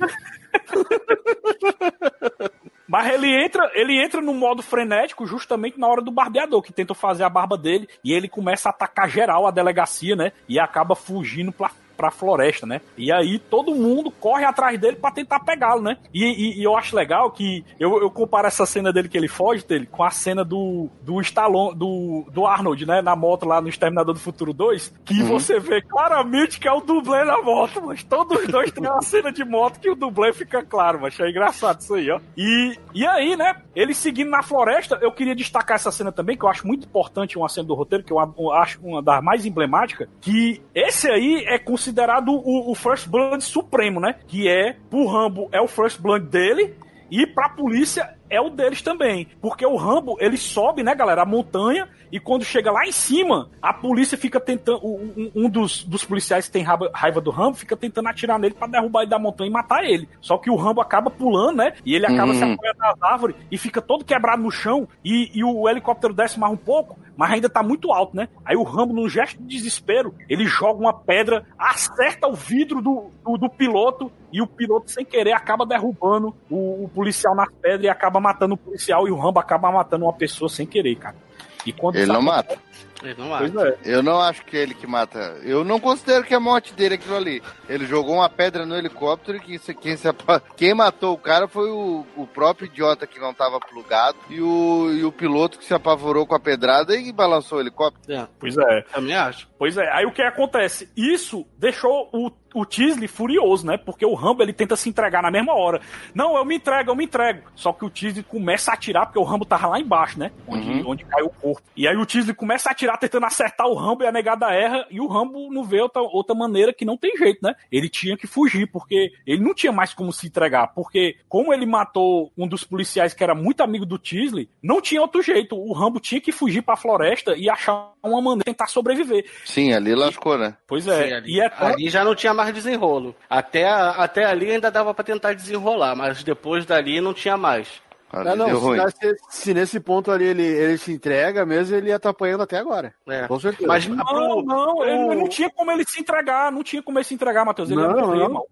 Mas ele entra, ele entra no modo frenético justamente na hora do barbeador, que tenta fazer a barba dele, e ele começa a atacar geral a delegacia, né? E acaba fugindo pra, pra floresta, né? E aí todo mundo corre atrás dele pra tentar pegá-lo, né? E, e- e eu acho legal que eu, eu comparo essa cena dele que ele foge dele com a cena do, do Stallone, do, do Arnold, né? Na moto lá no Exterminador do Futuro 2, que você vê claramente que é o dublê na moto, mas todos os dois têm uma cena de moto que o dublê fica claro, mas é engraçado isso aí, ó. E, e aí, né? Ele seguindo na floresta, eu queria destacar essa cena também, que eu acho muito importante, uma cena do roteiro, que eu, acho uma das mais emblemáticas, que esse aí é considerado o, o First Blood supremo, né? Que é, pro Rambo, é o First Blood dele, e pra polícia é o deles também. Porque o Rambo, ele sobe, né, galera, a montanha, e quando chega lá em cima, a polícia fica tentando. Um, um dos, dos policiais que tem raiva, raiva do Rambo fica tentando atirar nele pra derrubar ele da montanha e matar ele. Só que o Rambo acaba pulando, né? E ele acaba Uhum. se apoiando nas árvores e fica todo quebrado no chão. E, e o helicóptero desce mais um pouco, mas ainda tá muito alto, né? Aí o Rambo, num gesto de desespero, ele joga uma pedra, acerta o vidro do, do, do piloto e o piloto, sem querer, acaba derrubando o, o policial na pedra e acaba matando o policial. E o Rambo acaba matando uma pessoa sem querer, cara. E quando Ele isso não mata. Ele não Pois acha. é. Eu não acho que ele que mata. Eu não considero que a morte dele é aquilo ali. Ele jogou uma pedra no helicóptero e que isso- quem, se quem matou o cara foi o, o próprio idiota que não tava plugado e o, e o piloto que se apavorou com a pedrada e balançou o helicóptero. É, Pois é. também acho. Pois é, aí o que acontece? Isso deixou o, o Tisley furioso, né? Porque o Rambo ele tenta se entregar na mesma hora. Não, eu me entrego, eu me entrego. Só que o Tisley começa a atirar, porque o Rambo tava lá embaixo, né? Onde, onde caiu o corpo. E aí o Tisley começa a atirar, tentando acertar o Rambo e a negada erra. E o Rambo não vê outra, outra maneira que não tem jeito, né? Ele tinha que fugir, porque ele não tinha mais como se entregar. Porque, como ele matou um dos policiais que era muito amigo do Tisley, não tinha outro jeito. O Rambo tinha que fugir pra floresta e achar uma maneira de tentar sobreviver. Sim, ali lascou, né? Pois é, Sim, ali, e é tão- ali já não tinha mais desenrolo. Até, até ali ainda dava pra tentar desenrolar, mas depois dali não tinha mais. Ali Não, não, se, se- se nesse ponto ali ele, ele se entrega mesmo, ele ia estar apanhando até agora. É. Com certeza. Mas Não, pro- não, ele não tinha como ele se entregar, não tinha como ele se entregar, Matheus. Ele Não, ia morrer, não.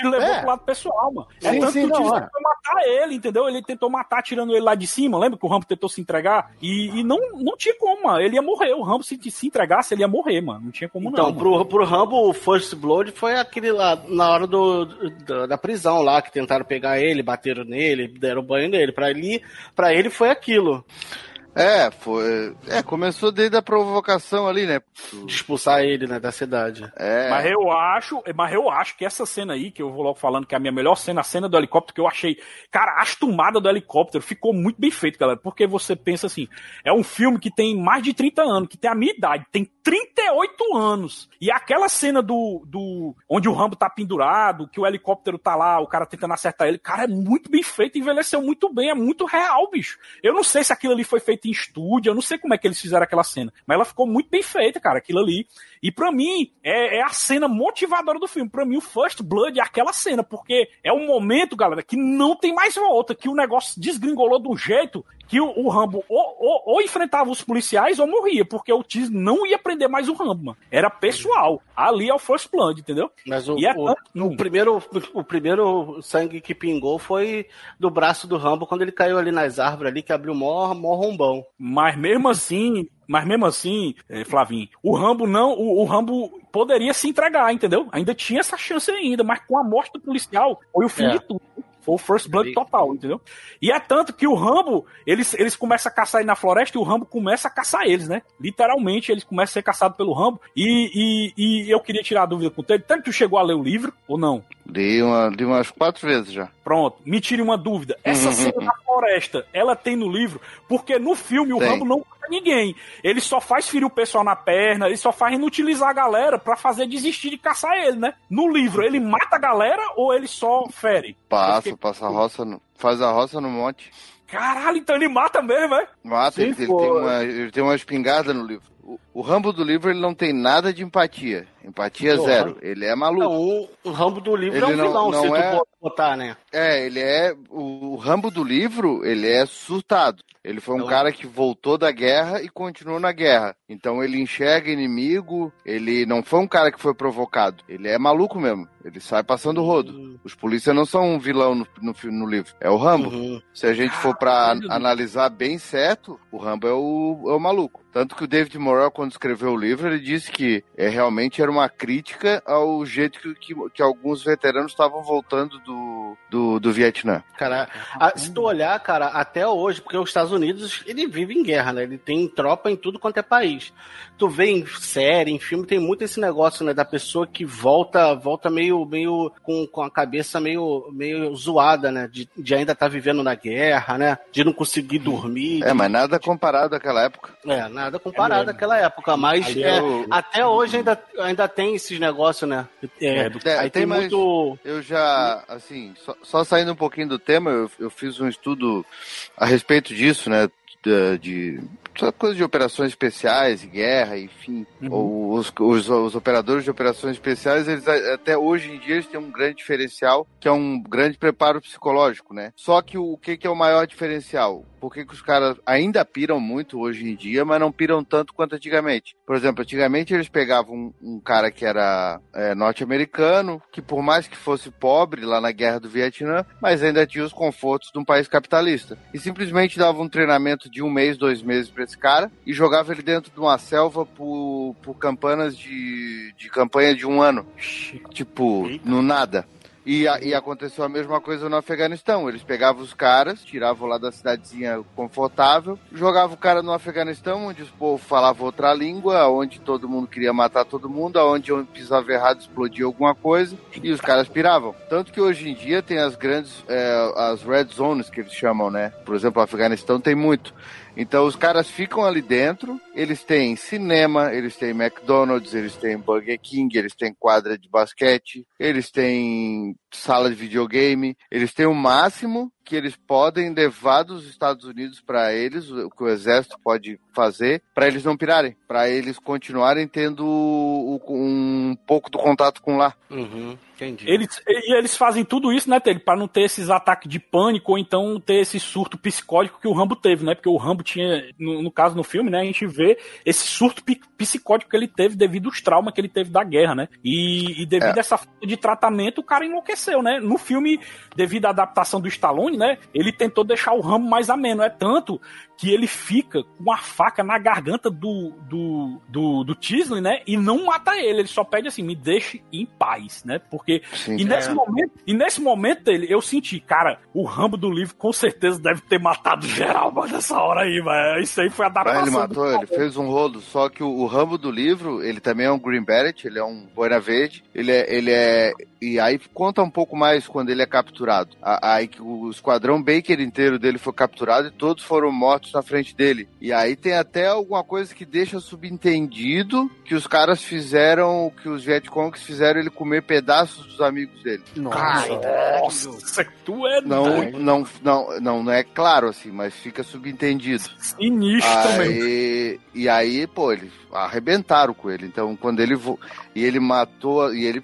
Mano. O Tite- o Tite levou É. pro lado pessoal, mano. É Sim, tanto sim, que o é. tentou matar ele, entendeu? Ele tentou matar tirando ele lá de cima, lembra que o Rambo tentou se entregar? E, e não, não tinha como, mano. Ele ia morrer. O Rambo, se, se entregasse, ele ia morrer, mano. Não tinha como Então, não. mano. pro, pro Rambo, o First Blood foi aquele lá, na hora do, do- da prisão lá, que tentaram pegar ele, bateram nele, deram banho nele. Pra ele, pra ele foi aquilo, É, foi. É, começou desde a provocação ali, né? de expulsar ele, né, da cidade. É. Mas eu acho, mas eu acho que essa cena aí, que eu vou logo falando que é a minha melhor cena, a cena do helicóptero, que eu achei, cara, a tomada do helicóptero ficou muito bem feito, galera. Porque você pensa assim, é um filme que tem mais de 30 anos, que tem a minha idade, tem 38 anos. E aquela cena do, do onde o Rambo tá pendurado, que o helicóptero tá lá, o cara tentando acertar ele, cara, é muito bem feito, envelheceu muito bem, é muito real, bicho. Eu não sei se aquilo ali foi feito em estúdio, eu não sei como é que eles fizeram aquela cena, mas ela ficou muito bem feita, cara, aquilo ali. E pra mim, é, é a cena motivadora do filme. Pra mim, o First Blood é aquela cena, porque é um momento, galera, que não tem mais volta, que o negócio desgringolou do jeito que o, o Rambo ou, ou- ou enfrentava os policiais ou morria, porque o Tiz não ia prender mais o Rambo, mano. Era pessoal. Ali é o First Blood, entendeu? Mas o, é o, o primeiro, o primeiro sangue que pingou foi do braço do Rambo quando ele caiu ali nas árvores ali, que abriu mó, mó rombão. Mas mesmo assim, mas mesmo assim, eh, Flavinho, o Rambo não, o, o Rambo poderia se entregar, entendeu? Ainda tinha essa chance ainda, mas com a morte do policial, foi o fim É. de tudo. Foi o First Blood total, entendeu? E é tanto que o Rambo, eles, eles começam a caçar ele na floresta e o Rambo começa a caçar eles, né? Literalmente, eles começam a ser caçados pelo Rambo. E, e, e eu queria tirar a dúvida com o. Tanto que tu chegou a ler o livro ou não? Dei, uma, umas quatro vezes já. Pronto, me tire uma dúvida. Essa cena da floresta, ela tem no livro, porque no filme o Tem. Rambo não mata ninguém. Ele só faz ferir o pessoal na perna, ele só faz inutilizar a galera pra fazer desistir de caçar ele, né? No livro, ele mata a galera ou ele só fere? Passa, passa a roça, no- faz a roça no monte. Caralho, então ele mata mesmo, é? Mata, Sim, ele, ele tem uma, ele tem uma espingarda no livro. O, o Rambo do livro ele não tem nada de empatia. Empatia Porra. zero. Ele é maluco. Não, o, o Rambo do livro Ele é um não- vilão, não se é- tu botar, né? É, ele é. O, o Rambo do livro, ele é surtado. Ele foi um Então- cara que voltou da guerra e continuou na guerra. Então ele enxerga inimigo, ele não foi um cara que foi provocado. Ele é maluco mesmo. Ele sai passando rodo. Os polícias não são um vilão no, no, no livro. É o Rambo. Uhum. Se a gente for pra Caralho. analisar bem certo, o Rambo é o, é o maluco. Tanto que o David Morrell, quando escreveu o livro, ele disse que é, realmente era uma crítica ao jeito que, que, que alguns veteranos estavam voltando do, do, do Vietnã. Cara, a- se tu olhar, cara, até hoje, porque os Estados Unidos, ele vive em guerra, né? Ele tem tropa em tudo quanto é país. Tu vê em série, em filme, tem muito esse negócio, né? Da pessoa que volta, volta meio, meio com, com a cabeça meio, meio zoada, né? De, de ainda estar vivendo na guerra, né? De não conseguir dormir. É, mas nada comparado àquela época. É, nada comparado àquela época, mas é, é o- até hoje ainda, ainda tem esses negócios, né? É, do- É, aí tem tem, muito. Eu já, assim, só, só saindo um pouquinho do tema, eu, eu fiz um estudo a respeito disso, né? De, essa coisa de operações especiais, guerra, enfim. Ou Os, os, os operadores de operações especiais, eles até hoje em dia eles têm um grande diferencial, que é um grande preparo psicológico, né? Só que o, o que, que é o maior diferencial? Por que, que os caras ainda piram muito hoje em dia, mas não piram tanto quanto antigamente? Por exemplo, antigamente eles pegavam um, um cara que era é, norte-americano, que por mais que fosse pobre lá na guerra do Vietnã, mas ainda tinha os confortos de um país capitalista. E simplesmente davam um treinamento de um mês, dois meses pra esse cara e jogava ele dentro de uma selva por, por campanas de, de campanha de um ano. Tipo, no nada. E, e aconteceu a mesma coisa no Afeganistão. Eles pegavam os caras, tiravam lá da cidadezinha confortável, jogavam o cara no Afeganistão, onde os povos falavam outra língua, onde todo mundo queria matar todo mundo, onde onde pisava errado explodia alguma coisa, e os caras piravam. Tanto que hoje em dia tem as grandes, é, as red zones que eles chamam, né? Por exemplo, o Afeganistão tem muito. Então os caras ficam ali dentro, eles têm cinema, eles têm McDonald's, eles têm Burger King, eles têm quadra de basquete, eles têm sala de videogame, eles têm o máximo que eles podem levar dos Estados Unidos para eles, o que o exército pode fazer, para eles não pirarem, para eles continuarem tendo o- um pouco do contato com lá. Uhum, entendi. Eles, e eles fazem tudo isso, né, Tele, pra não ter esses ataques de pânico ou então ter esse surto psicótico que o Rambo teve, né? Porque o Rambo tinha, no, no caso no filme, né, a gente vê esse surto psicótico que ele teve devido aos traumas que ele teve da guerra, né? E, e devido É. a essa falta de tratamento, o cara enlouqueceu, né? No filme, devido à adaptação do Stallone, né, ele tentou deixar o Rambo mais ameno. É tanto que ele fica com a faca na garganta do, do, do, do Tisley, né? E não mata ele. Ele só pede assim, me deixe em paz, né? Porque. Sim. E nesse, É. momento, e nesse momento ele, eu senti, cara, o Rambo do livro com certeza deve ter matado geral, mas nessa hora aí, velho. Isso aí foi a adaptação. ele matou, ele fez um rolo. Só que o, o Rambo do livro, ele também é um Green Beret, ele é um boina verde. Ele é, ele é. E aí conta um pouco mais quando ele é capturado. Aí que o esquadrão Baker inteiro dele foi capturado e todos foram mortos na frente dele. E aí tem até alguma coisa que deixa subentendido que os caras fizeram, que os Vietcongs fizeram ele comer pedaços dos amigos dele. Nossa, tu é Não, doido. não, não, não, não é claro assim, mas fica subentendido. sinistro também. Aí, e aí, pô, eles arrebentaram com ele. Então, quando ele vo... e ele matou e ele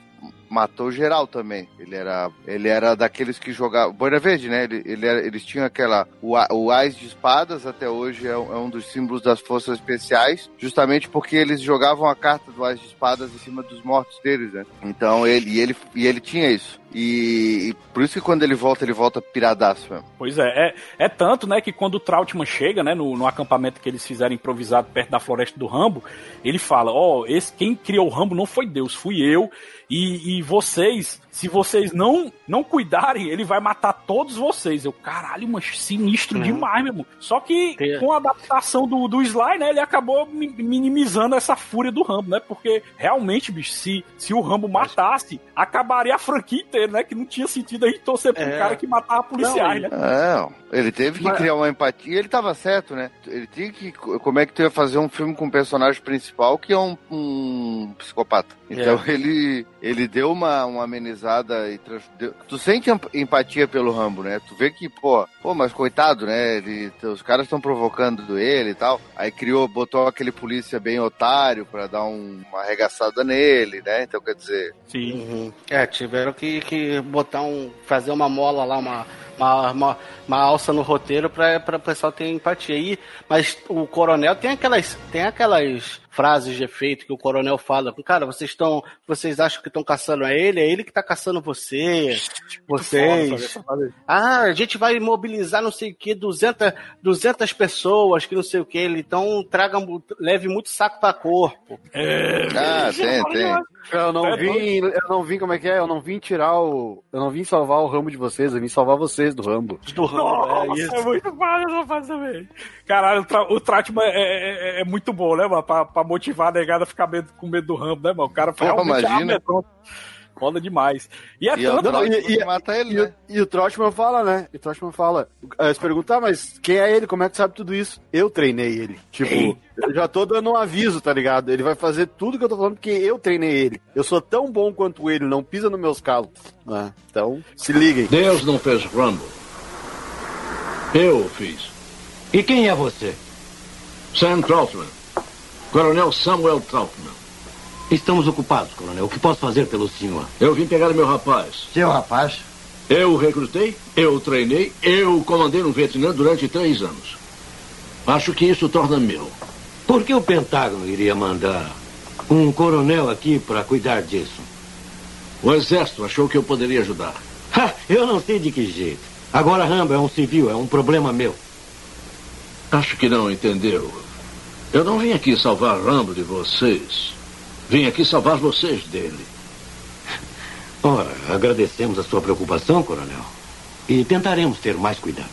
matou geral também. Ele era, ele era daqueles que jogavam Boina Verde, né? Ele, ele era- eles tinham aquela o, o Ais de espadas até hoje é, um é um dos símbolos das forças especiais, justamente porque eles jogavam a carta do Ais de espadas em cima dos mortos deles, né? Então ele ele e ele tinha isso. E, e por isso que quando ele volta, ele volta piradaço mesmo. Pois é, é, é tanto, né, que quando o Trautmann chega, né, no, no acampamento que eles fizeram improvisado perto da floresta do Rambo, ele fala, ó, esse quem criou o Rambo não foi Deus, fui eu, e, e vocês, se vocês não não cuidarem, ele vai matar todos vocês. Eu, caralho, mas sinistro Uhum. demais, meu irmão. Só que Tem- com a adaptação do, do Sly, né, ele acabou mi- minimizando essa fúria do Rambo, né, porque realmente, bicho, se, se o Rambo matasse, acabaria a franquia inteira né? Que não tinha sentido a gente torcer pro É. cara que matava policiais, né? Não, ele teve que Mas- criar uma empatia. Ele tava certo, né? Ele tinha que. Como é que tu ia fazer um filme com um personagem principal que é um, um psicopata? Então ele, ele deu uma, uma amenizada e trans- deu- Tu sente emp- empatia pelo Rambo, né? Tu vê que, pô, pô, mas coitado, né? Ele, os caras estão provocando ele e tal. Aí criou, botou aquele polícia bem otário pra dar um- uma arregaçada nele, né? Então quer dizer. Sim. Uhum. É, tiveram que, que botar um. fazer uma mola lá, uma, uma, uma, uma alça no roteiro pra o pessoal ter empatia. E, mas o coronel tem aquelas. tem aquelas frases de efeito que o coronel fala. Cara, vocês estão. Vocês acham que estão caçando a ele? É ele que tá caçando você. Vocês. Ah, a gente vai mobilizar não sei o que, 200, 200 pessoas, que não sei o que. Então traga, leve muito saco pra corpo. Ah, tem, tem. Eu não É vim, eu não vim, como é que é? Eu não vim tirar o. Eu não vim salvar o ramo de vocês, eu vim salvar vocês do Rambo. Do Rambo, é Nossa, isso. é muito fácil essa fase também. Caralho, o, tra o Tratman é, é- é muito bom, né, mano? Pra, pra motivar a negada a ficar medo- com medo do Rambo, né, mano? O cara realmente é imagina. amedronta. Foda demais. E é E, ó, tanto, não, e, e- mata ele, E, o- né? e o Trotman fala, né? E o Trotman fala. Aí você pergunta, ah, mas quem é ele? Como é que sabe tudo isso? Eu treinei ele. Tipo, eu já tô dando um aviso, tá ligado? Ele vai fazer tudo que eu tô falando porque eu treinei ele. Eu sou tão bom quanto ele, não pisa nos meus calos. Ah, então, se liguem. Deus não fez Rambo. Eu fiz. E quem é você? Sam Troutman. Coronel Samuel Troutman. Estamos ocupados, coronel. O que posso fazer pelo senhor? Eu vim pegar meu rapaz. Seu rapaz? Eu o recrutei, eu o treinei, eu o comandei no Vietnã durante três anos. Acho que isso torna meu. Por que o Pentágono iria mandar um coronel aqui para cuidar disso? O exército achou que eu poderia ajudar. Ha, eu não sei de que jeito. Agora Rambo é um civil, é um problema meu. Acho que não entendeu. Eu não vim aqui salvar Rambo de vocês. Vim aqui salvar vocês dele. Ora, agradecemos a sua preocupação, coronel. E tentaremos ter mais cuidado.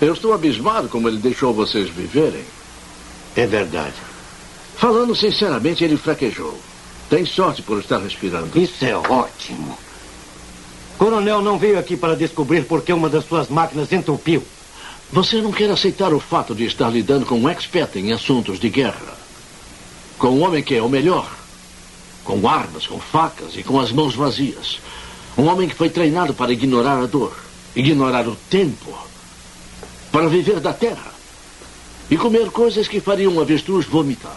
Eu estou abismado como ele deixou vocês viverem. É verdade. Falando sinceramente, ele fraquejou. Tem sorte por estar respirando. Isso é ótimo. Coronel não veio aqui para descobrir por que uma das suas máquinas entupiu. Você não quer aceitar o fato de estar lidando com um expert em assuntos de guerra. Com um homem que é o melhor. Com armas, com facas e com as mãos vazias. Um homem que foi treinado para ignorar a dor, ignorar o tempo, para viver da terra e comer coisas que fariam um avestruz vomitar.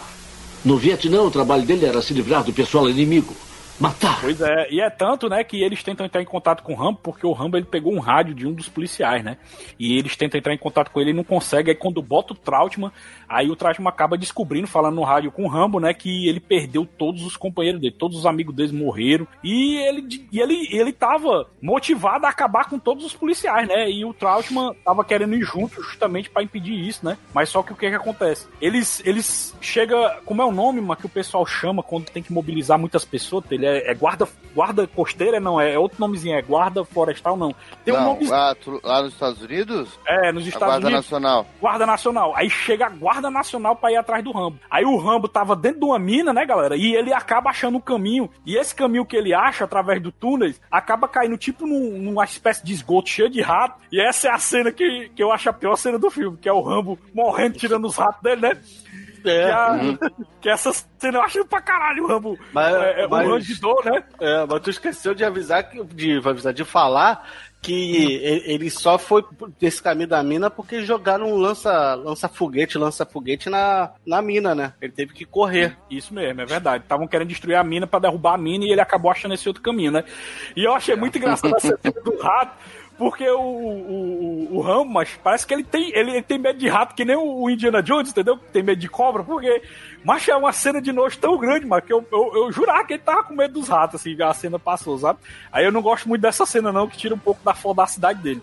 No Vietnã, o trabalho dele era se livrar do pessoal inimigo, matar. Pois é, e é tanto, né, que eles tentam entrar em contato com o Rambo, porque o Rambo ele pegou um rádio de um dos policiais, né? E eles tentam entrar em contato com ele e não consegue. Aí quando bota o Trautmann, aí o Trautmann acaba descobrindo, falando no rádio com o Rambo, né, que ele perdeu todos os companheiros dele, todos os amigos dele morreram. E ele, e ele, ele tava motivado a acabar com todos os policiais, né? E o Trautmann tava querendo ir junto justamente para impedir isso, né? Mas só que o que que acontece? Eles, eles chega, como é o nome, mas que o pessoal chama quando tem que mobilizar muitas pessoas? Ele é, é guarda, guarda costeira, não é, é outro nomezinho, é guarda florestal, não. Tem um Não, nome lá, tu- lá nos Estados Unidos? é, nos Estados Guarda Unidos. Nacional. Guarda Nacional. Aí chega a Guarda Nacional pra ir atrás do Rambo. Aí o Rambo tava dentro de uma mina, né, galera? E ele acaba achando um caminho. E esse caminho que ele acha, através do túneis, acaba caindo tipo num- numa espécie de esgoto cheio de rato. E essa é a cena que, que eu acho a pior cena do filme, que é o Rambo morrendo, tirando os ratos dele, né? É. Que, a- que essa cena eu acho pra caralho, o Rambo. Mas- é, é, mas- O Randidor, né? É, mas tu esqueceu de avisar, que- de, avisar, de falar que ele, só foi desse caminho da mina porque jogaram um lança, lança foguete, lança foguete na, na mina, né? Ele teve que correr. Isso mesmo, é verdade. Estavam querendo destruir a mina pra derrubar a mina e ele acabou achando esse outro caminho, né? E eu achei muito engraçado essa cena do rato, porque o, o, o, Rambo, mas parece que ele tem, ele, ele tem medo de rato, que nem o, Indiana Jones, entendeu? Tem medo de cobra, porque. Mas é uma cena de nojo tão grande, mano, que eu, eu, eu jurava que ele tava com medo dos ratos, assim, a cena passou, sabe? Aí eu não gosto muito dessa cena, não, que tira um pouco da fodacidade dele.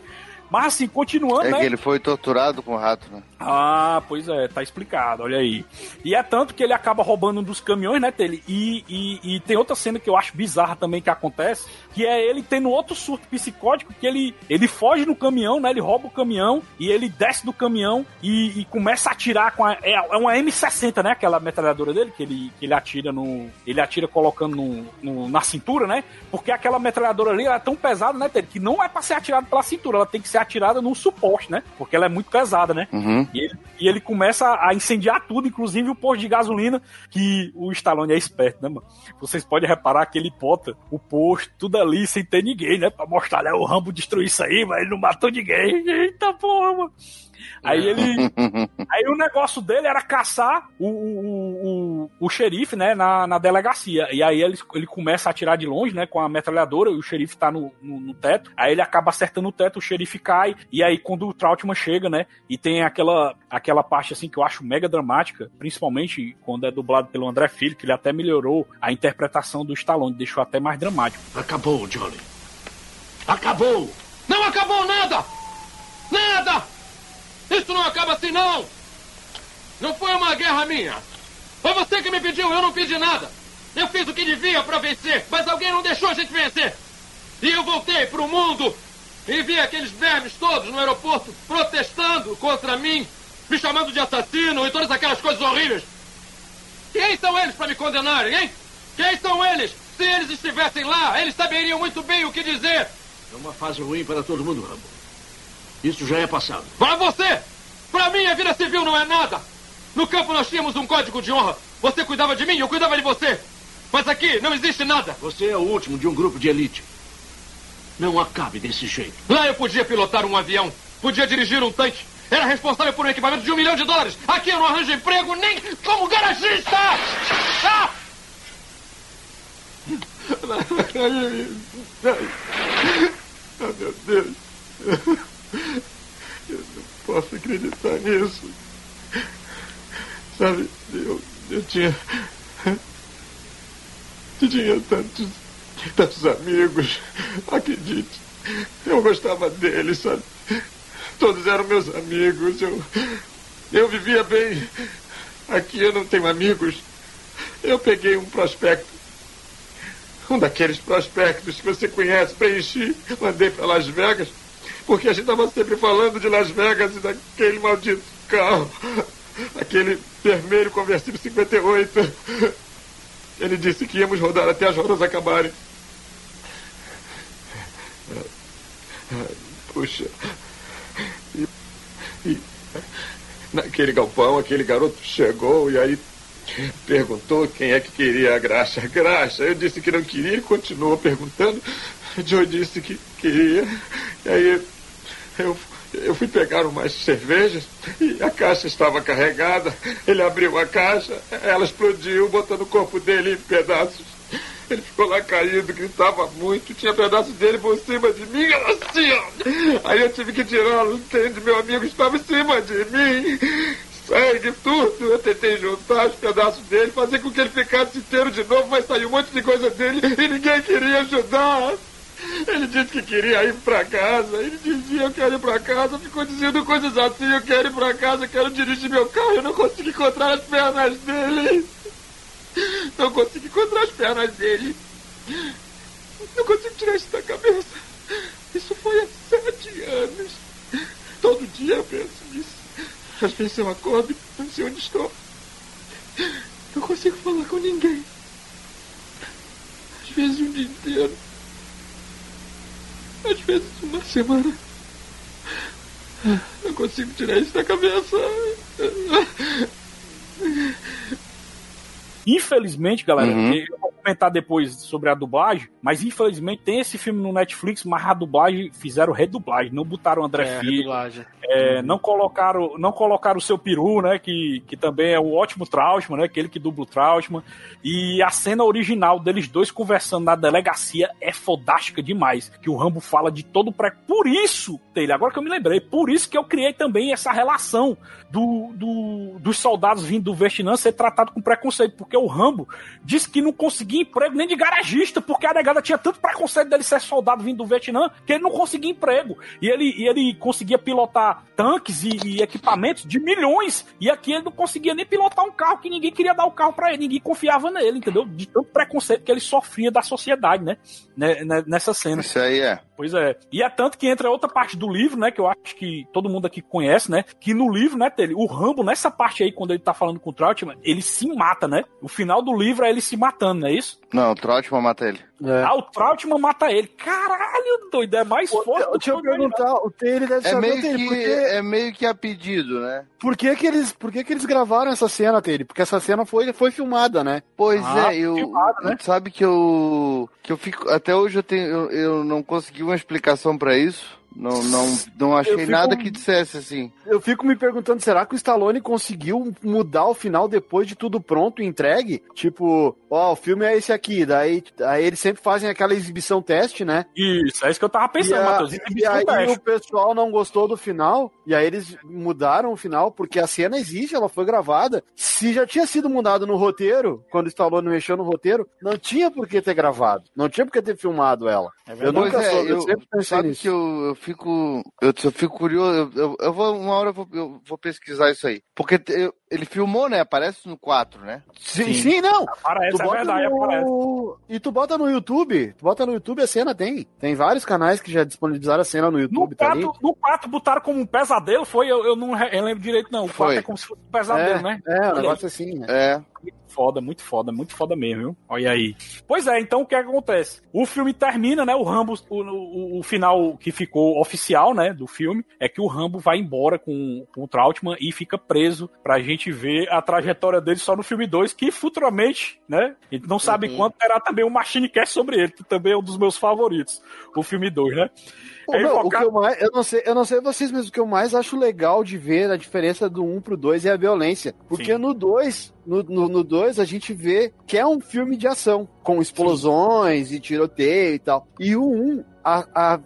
Mas assim, continuando, É né? que ele foi torturado com o rato, né? Ah, pois é, tá explicado, olha aí. E é tanto que ele acaba roubando um dos caminhões, né, Tele? E, e, e tem outra cena que eu acho bizarra também que acontece, que é ele tendo outro surto psicótico, que ele, ele foge no caminhão, né? Ele rouba o caminhão e ele desce do caminhão e, e começa a atirar com a. É, é uma M60, né? Aquela metralhadora dele, que ele, que ele atira no. Ele atira colocando no, no- na cintura, né? Porque aquela metralhadora ali ela é tão pesada, né? Que não é pra ser atirada pela cintura, ela tem que ser atirada num suporte, né? Porque ela é muito pesada, né? Uhum. E ele, e ele começa a incendiar tudo, inclusive o posto de gasolina, que o Stallone é esperto, né, mano? Vocês podem reparar que ele bota o posto, tudo ali, sem ter ninguém, né? Pra mostrar, né? O Rambo destruiu isso aí, mas ele não matou ninguém. Eita porra, mano. Aí ele. Aí o negócio dele era caçar o, o, o, o xerife, né, na, na delegacia. E aí ele, ele começa a atirar de longe, né, com a metralhadora, e o xerife tá no, no, no teto. Aí ele acaba acertando o teto, o xerife cai. E aí quando o Trautmann chega, né, e tem aquela, aquela parte assim que eu acho mega dramática, principalmente quando é dublado pelo André Filho, que ele até melhorou a interpretação do Stallone, deixou até mais dramático. Acabou, Johnny. Acabou! Não acabou nada! Nada! Isso não acaba assim, não! Não foi uma guerra minha! Foi você que me pediu, eu não pedi nada! Eu fiz o que devia para vencer, mas alguém não deixou a gente vencer! E eu voltei pro mundo e vi aqueles vermes todos no aeroporto protestando contra mim, me chamando de assassino e todas aquelas coisas horríveis! Quem são eles para me condenarem, hein? Quem são eles? Se eles estivessem lá, eles saberiam muito bem o que dizer! É uma fase ruim para todo mundo, Rambo. Isso já é passado. Para você! Para mim, a vida civil não é nada! No campo nós tínhamos um código de honra. Você cuidava de mim, eu cuidava de você. Mas aqui não existe nada. Você é o último de um grupo de elite. Não acabe desse jeito. Lá eu podia pilotar um avião, podia dirigir um tanque. Era responsável por um equipamento de um milhão de dólares. Aqui eu não arranjo emprego nem como garagista! Ah! Ah, meu Deus. Eu não posso acreditar nisso. Sabe, eu, eu tinha. Eu tinha tantos, tantos amigos. Acredite. Eu gostava deles, sabe? Todos eram meus amigos. Eu, eu vivia bem. Aqui eu não tenho amigos. Eu peguei um prospecto um daqueles prospectos que você conhece, preenchi, mandei para Las Vegas, porque a gente estava sempre falando de Las Vegas e daquele maldito carro, aquele vermelho conversível 58. Ele disse que íamos rodar até as rodas acabarem. Puxa. E, e naquele galpão, aquele garoto chegou e aí Perguntou quem é que queria a graxa. Graxa. Eu disse que não queria e continuou perguntando. Joe disse que queria. E aí eu, eu fui pegar umas cervejas e a caixa estava carregada. Ele abriu a caixa, ela explodiu, botando o corpo dele em pedaços. Ele ficou lá caído, gritava muito, tinha pedaços dele por cima de mim, assim, ó. Aí eu tive que tirá-lo, entende? Meu amigo estava em cima de mim sangue, tudo. Eu tentei juntar os pedaços dele, fazer com que ele ficasse inteiro de novo, mas saiu um monte de coisa dele e ninguém queria ajudar. Ele disse que queria ir pra casa. Ele dizia, eu quero ir pra casa. Ficou dizendo coisas assim, eu quero ir pra casa, eu quero dirigir meu carro. Eu não consigo encontrar as pernas dele. Não consigo encontrar as pernas dele. Não consigo tirar isso da cabeça. Isso foi há sete anos. Todo dia eu penso nisso. Às vezes eu acordo e não sei onde estou. Não consigo falar com ninguém. Às vezes um dia inteiro. Às vezes uma semana. Não consigo tirar isso da cabeça. Infelizmente, galera, Uhum. eu vou comentar depois sobre a dublagem, mas infelizmente tem esse filme no Netflix, mas a dublagem fizeram redublagem, não botaram o André É, Filho, é, não colocaram não colocaram o seu peru, né, que, que também é o ótimo Trautmann, né, aquele que dubla o Trautmann, e a cena original deles dois conversando na delegacia é fodástica demais, que o Rambo fala de todo o pré... Por isso, Taylor, agora que eu me lembrei, por isso que eu criei também essa relação do, do- dos soldados vindo do Vietnã ser tratado com preconceito, porque o Rambo disse que não conseguia emprego nem de garagista, porque a negada tinha tanto preconceito dele ser soldado vindo do Vietnã, que ele não conseguia emprego. E ele, e ele conseguia pilotar tanques e, e equipamentos de milhões, e aqui ele não conseguia nem pilotar um carro que ninguém queria dar o carro pra ele, ninguém confiava nele, entendeu? De tanto preconceito que ele sofria da sociedade, né- Nessa cena. Isso aí é. Pois é. E é tanto que entra outra parte do livro, né? Que eu acho que todo mundo aqui conhece, né? Que no livro, né, Tele, o Rambo, nessa parte aí, quando ele tá falando com o Trautmann, ele se mata, né? O final do livro é ele se matando, não é isso? Não, o Trautmann mata ele. Ah, o Trautmann mata ele. Caralho, doido, é mais forte do Deixa eu que o perguntar, o Taylor deve É saber, meio, Taylor, que, por que, é meio que a pedido, né? por que que eles, por que que eles gravaram essa cena, Taylor? Porque essa cena foi, foi filmada, né? Pois Ah, é, eu. filmado, né? Sabe que eu. Que eu fico. Até hoje eu tenho. Eu, eu não consegui uma explicação pra isso. Não, não, não achei fico- nada que dissesse assim. Eu fico me perguntando, será que o Stallone conseguiu mudar o final depois de tudo pronto e entregue? Tipo, ó, o filme é esse aqui, daí aí eles sempre fazem aquela exibição teste, né? Isso, é isso que eu tava pensando, Matheus. e aí o pessoal não gostou do final, e aí eles mudaram o final, porque a cena existe, ela foi gravada. Se já tinha sido mudado no roteiro, quando o Stallone mexeu no roteiro, não tinha por que ter gravado, não tinha por que ter filmado ela. eu Pois nunca é, soube, eu, eu- sempre pensei Sabe nisso. que eu, eu fico. Eu, eu fico curioso. Eu, eu, eu vou, uma hora eu vou, eu vou pesquisar isso aí. Porque te- ele filmou, né? Aparece no 4, né? Sim, sim, não. Aparece, Tu é bota verdade, aparece. no... E tu bota no YouTube, tu bota no YouTube a cena tem. Tem vários canais que já disponibilizaram a cena no No YouTube, tá ali. 4, no 4 botaram como um pesadelo, foi? Eu, eu não re- eu lembro direito, não. O 4 Foi. é como se fosse um pesadelo, É, né? é, um Olha aí. negócio assim, né? É. Foda, muito foda, muito foda mesmo, viu? Olha aí. Pois é, então o que acontece? O filme termina, né? O Rambo, o, o, o final que ficou oficial, né? Do filme, é que o Rambo vai embora com, com o Trautmann e fica preso pra gente ver a trajetória dele só no filme 2, que futuramente, né? A gente não sabe Uhum. quando terá também um Machine Cast sobre ele, que também é um dos meus favoritos, o filme 2, né? Pô, É não, o que eu mais, eu não sei, eu não sei vocês, mas o que eu mais acho legal de ver a diferença do 1 pro 2 é a violência. Porque Sim. no 2, no, no, no 2 a gente vê que é um filme de ação, com explosões e tiroteio e tal. E o 1, a, a, a-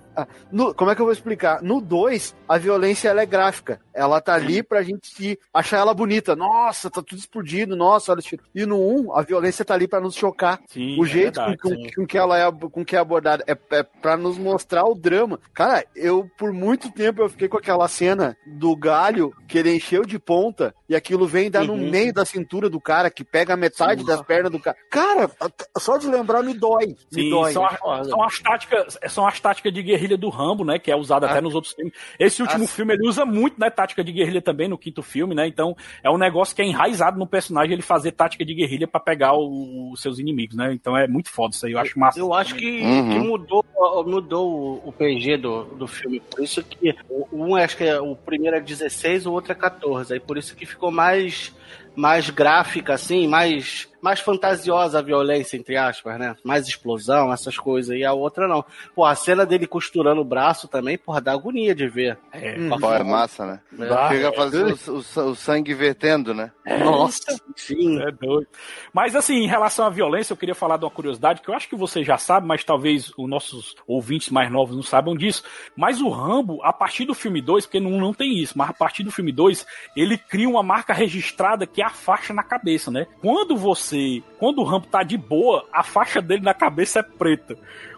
no- como é que eu vou explicar? No 2, a violência ela é gráfica. Ela tá ali pra gente achar ela bonita. Nossa, tá tudo explodindo, nossa, olha tiros. E no 1, a violência tá ali pra nos chocar. Sim, o é jeito verdade, com, com- com que ela é, com que é abordada é, é para nos mostrar o drama. Cara, eu por muito tempo eu fiquei com aquela cena do galho que ele encheu de ponta e aquilo vem dar no Uhum. meio da cintura do cara que pega a metade Sim. das pernas do cara. Cara, só de lembrar me dói, me Sim, dói. são, as- são as táticas, são as táticas de guerrilha do Rambo, né? Que é usada até nos outros filmes. Esse último As- filme ele usa muito, né? Tática de guerrilha também no quinto filme, né? Então é um negócio que é enraizado no personagem ele fazer tática de guerrilha pra pegar os seus inimigos, né? Então é muito foda isso aí, eu acho massa. Eu acho que, Uhum. que mudou, mudou o, PG do, do filme. Por isso que um acho que é, o primeiro é 16, o outro é 14. Aí por isso que ficou mais, mais gráfica, assim, mais, mais fantasiosa a violência, entre aspas, né? Mais explosão, essas coisas. E a outra não. Pô, a cena dele costurando o braço também, porra, dá agonia de ver. É, Hum. Pô, é massa, né? É. Chega a fazer o, o- o sangue vertendo, né? Nossa, sim. É doido. Mas assim, em relação à violência, eu queria falar de uma curiosidade que eu acho que você já sabe, mas talvez os nossos ouvintes mais novos não saibam disso. Mas o Rambo, a partir do filme 2, porque não, não tem isso, mas a partir do filme 2, ele cria uma marca registrada que é a faixa na cabeça, né? Quando você. Quando o Rambo tá de boa, a faixa dele na cabeça é preta.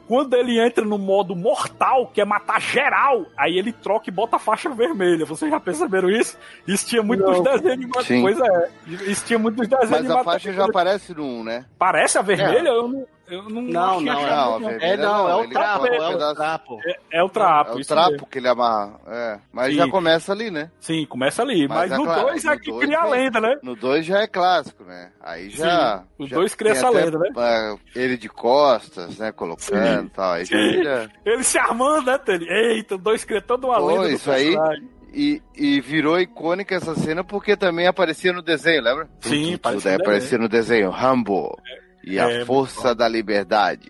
Quando ele entra no modo mortal, que é matar geral, aí ele troca e bota a faixa vermelha. Vocês já perceberam isso? Isso tinha muito Não. nos desenhos animados. Pois é. Isso tinha muito nos desenhos Mas a animados. faixa já aparece no 1, né? Parece a vermelha? Eu não. Eu não, Não, tinha não, achado, Não, não. vermelha É, não, é o ele trapo, um é o trapo. É, é o trapo. É o trapo que ele amarra. É. Mas Sim. já começa ali, né? Sim, começa ali. Mas, Mas é no claro, 2 é que dois cria a lenda, né? No 2 já é clássico, né? Aí já. Sim, o dois cria tem essa lenda, né? é, ele de costas, né? Colocando e tal. Aí já Ele se armando, né, Tele? Eita, o 2 cria toda uma Pô, lenda isso aí-. E, e virou icônica essa cena porque também aparecia no desenho, lembra? Sim, Tudo, tudo, aparecia no desenho. Rambo. E É, a muito força da liberdade.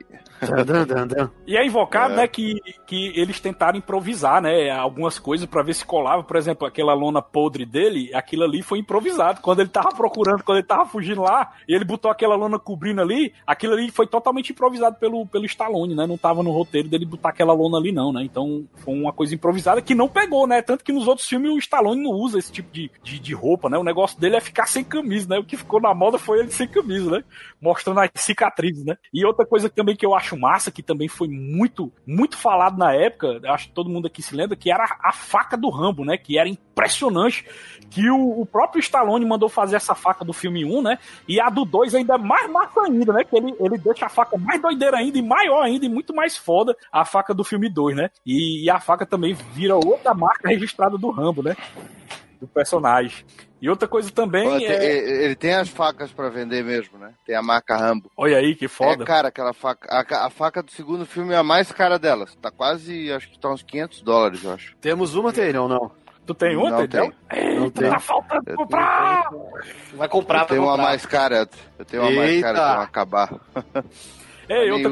E é invocado, É. né, que, que eles tentaram improvisar, né, algumas coisas pra ver se colava. Por exemplo, aquela lona podre dele, aquilo ali foi improvisado. Quando ele tava procurando, quando ele tava fugindo lá, e ele botou aquela lona cobrindo ali, aquilo ali foi totalmente improvisado pelo, pelo Stallone, né? Não tava no roteiro dele botar aquela lona ali, não, né? Então foi uma coisa improvisada que não pegou, né? Tanto que nos outros filmes o Stallone não usa esse tipo de, de, de roupa, né? O negócio dele é ficar sem camisa, né? O que ficou na moda foi ele sem camisa, né? Mostrando as cicatrizes, né? E outra coisa também que eu acho massa, que também foi muito, muito falado na época, acho que todo mundo aqui se lembra, que era a faca do Rambo, né? Que era impressionante. Que o, o próprio Stallone mandou fazer essa faca do filme 1, né? E a do 2 ainda é mais massa ainda, né? Que ele, ele deixa a faca mais doideira ainda, e maior ainda, e muito mais foda a faca do filme 2, né? E, e a faca também vira outra marca registrada do Rambo, né? Do personagem. E outra coisa também tem- é. ele, ele tem as facas pra vender mesmo, né? Tem a marca Rambo. Olha aí que foda. É cara aquela faca. A, a faca do segundo filme é a mais cara delas. Tá quase, acho que tá uns 500 dólares, eu acho. Temos uma, tem, não, não. Tu tem uma, Não tem. Não tem. Tá faltando Eu comprar! Vai comprar, Eu tenho uma mais cara. Eu tenho uma mais cara Eita. pra não acabar. Ei, outra,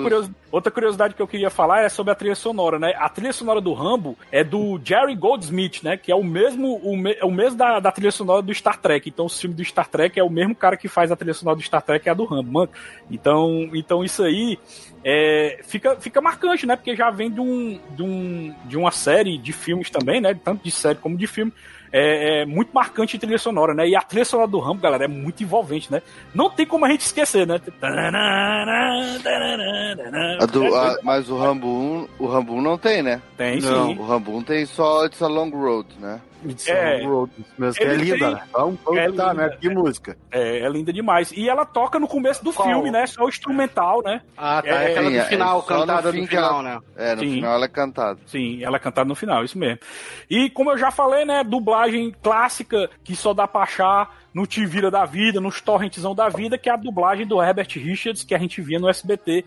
outra curiosidade que eu queria falar é sobre a trilha sonora, né? A trilha sonora do Rambo é do Jerry Goldsmith, né? Que é o mesmo, o, me- é o mesmo da, da trilha sonora do Star Trek. Então, o filme do Star Trek é o mesmo cara que faz a trilha sonora do Star Trek, é a do Rambo, mano. Então, então isso aí é, fica, fica marcante, né? Porque já vem de, um, de, um, de uma série de filmes também, né? Tanto de série como de filme. É, é muito marcante a trilha sonora, né? E a trilha sonora do Rambo, galera, é muito envolvente, né? Não tem como a gente esquecer, né? A do- a- mas o Rambo 1, o Rambo 1 não tem, né? Tem não, sim. O Rambo 1 tem só It's a Long Road, né? É. mesmo, é linda, tem-? Vamos, vamos é tá, linda. né? Que música. É, é linda demais. E ela toca no começo do Qual? filme, né? Só o instrumental, né? Ah, tá. É, É, aquela do é, final, no cantada no ela- final, né? É, no Sim. final ela é cantada. Sim, ela é cantada no final, isso mesmo. E como eu já falei, né? Dublagem clássica que só dá pra achar no Te Vira da Vida, nos torrentzão da vida, que é a dublagem do Herbert Richards, que a gente via no SBT.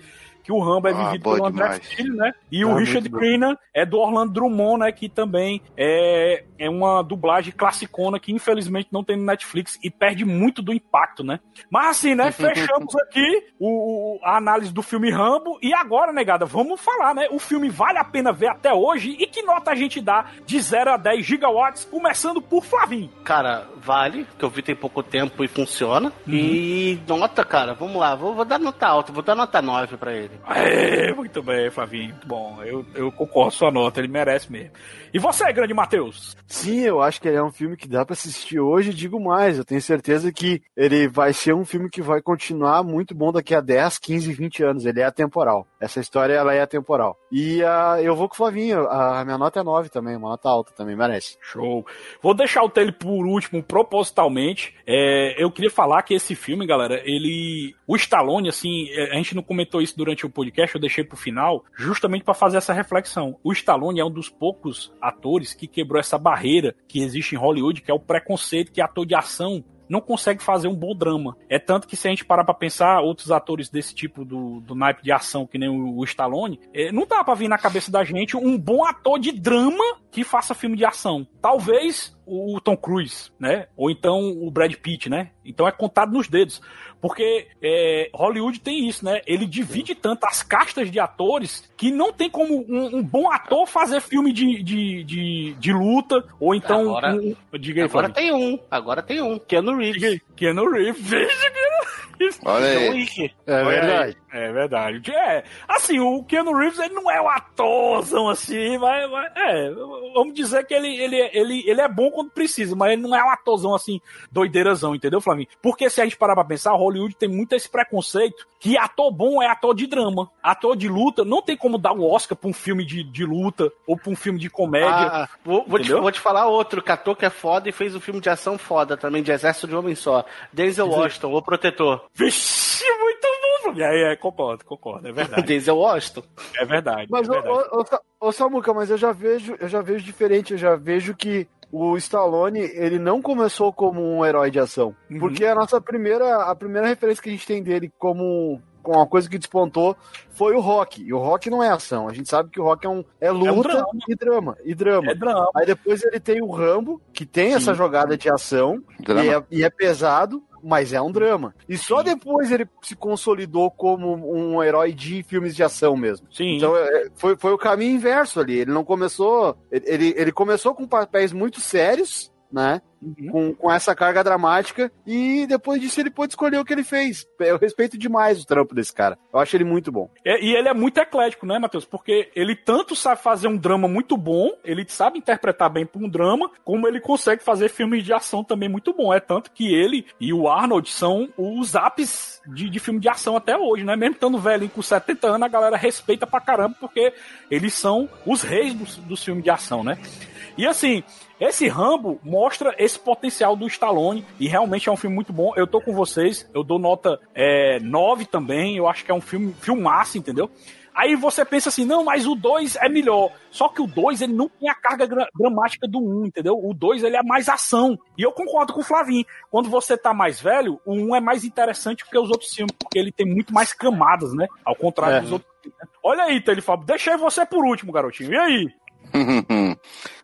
Que o Rambo é Ah, vivido boa pelo André demais. Filho, né? E Ah, o muito Richard. Crenna é do Orlando Drummond, né? Que também é, é uma dublagem classicona que infelizmente não tem no Netflix e perde muito do impacto, né? Mas assim, né? Fechamos aqui o, a análise do filme Rambo. E agora, negada, vamos falar, né? O filme vale a pena ver até hoje e que nota a gente dá de 0 a 10 gigawatts, começando por Flavinho. Cara, vale, que eu vi tem pouco tempo e funciona. E nota, cara, vamos lá, vou, vou dar nota alta, vou dar nota 9 pra ele. É, muito bem, Flavinho, muito bom. Eu, eu concordo com a sua nota, ele merece mesmo. E você, grande Matheus? Sim, eu acho que ele é um filme que dá pra assistir hoje, digo mais, eu tenho certeza que ele vai ser um filme que vai continuar muito bom daqui a 10, 15, 20 anos, ele é atemporal. Essa história, ela é atemporal. E ah, eu vou com o Flavinho, a minha nota é 9 também, uma nota alta também, merece. Show. Vou deixar o dele por último, propositalmente. É, eu queria falar que esse filme, galera, ele. O Stallone, assim, é, a gente não comentou isso durante o podcast, eu deixei pro final, justamente pra fazer essa reflexão. O Stallone é um dos poucos atores que quebrou essa barreira que existe em Hollywood, que é o preconceito que ator de ação não consegue fazer um bom drama. É tanto que se a gente parar pra pensar, outros atores desse tipo do, do naipe de ação, que nem o, o Stallone, é, não dá pra vir na cabeça da gente um bom ator de drama que faça filme de ação. Talvez o Tom Cruise, né? Ou então o Brad Pitt, né? Então é contado nos dedos. Porque é, Hollywood tem isso, né? Ele divide tanto as castas de atores que não tem como um, um bom ator fazer filme de, de, de, de luta, ou então. Agora- um- diga aí, Agora tem um, agora tem um, Keanu Reeves. Keanu Reeves. Veja Keanu Reeves. Olha aí. É verdade. É verdade. É, assim, o Keanu Reeves ele não é um atorzão assim, mas, mas é, vamos dizer que ele, ele, ele, ele é bom quando precisa, mas ele não é um atorzão assim, doideirazão, entendeu, Flavinho? Porque se a gente parar pra pensar, Hollywood tem muito esse preconceito que ator bom é ator de drama. Ator de luta, não tem como dar um Oscar pra um filme de, de luta ou pra um filme de comédia. Ah, vou, vou te, vou te falar outro, que ator que é foda e fez um filme de ação foda também, de Exército de Homem Só. Denzel Washington, o protetor. Vixe, muito bom, Flavinho. É, é, concordo, concordo, é verdade. Denzel Washington. É verdade. Mas, é verdade. ô, ô, ô Samuca, mas eu já vejo, eu já vejo diferente, eu já vejo que o Stallone, ele não começou como um herói de ação. Uhum. Porque a nossa primeira, a primeira referência que a gente tem dele como com uma coisa que despontou foi o rock. E o rock não é ação. A gente sabe que o rock é um é luta drama. e drama, e drama. É drama. Aí depois ele tem o Rambo, que tem essa jogada de ação e é, e é pesado. Mas é um drama. E só depois ele se consolidou como um herói de filmes de ação mesmo. Sim. Então é, foi, foi o caminho inverso ali. Ele não começou. Ele, ele começou com papéis muito sérios, né? Com, com essa carga dramática. E depois disso ele pôde escolher o que ele fez. Eu respeito demais o trampo desse cara. Eu acho ele muito bom. É, e ele é muito eclético, né, Matheus? Porque ele tanto sabe fazer um drama muito bom, ele sabe interpretar bem pra um drama, como ele consegue fazer filmes de ação também muito bom. É tanto que ele e o Arnold são os ápices de, de filme de ação até hoje, né? Mesmo estando velho com 70 anos, a galera respeita pra caramba, porque eles são os reis dos, dos filmes de ação, né? E assim, esse Rambo mostra esse potencial do Stallone e realmente é um filme muito bom. Eu tô com vocês, eu dou nota é, 9 também, eu acho que é um filme filmaço, entendeu? Aí você pensa assim, não, mas o 2 é melhor. Só que o 2 ele não tem a carga dramática do 1, um, entendeu? O 2 ele é mais ação. E eu concordo com o Flavinho. Quando você tá mais velho, o 1 um é mais interessante que os outros filmes, porque ele tem muito mais camadas, né? Ao contrário É. dos outros. filmes? Olha aí, Tele Fábio, deixei você por último, garotinho. E aí?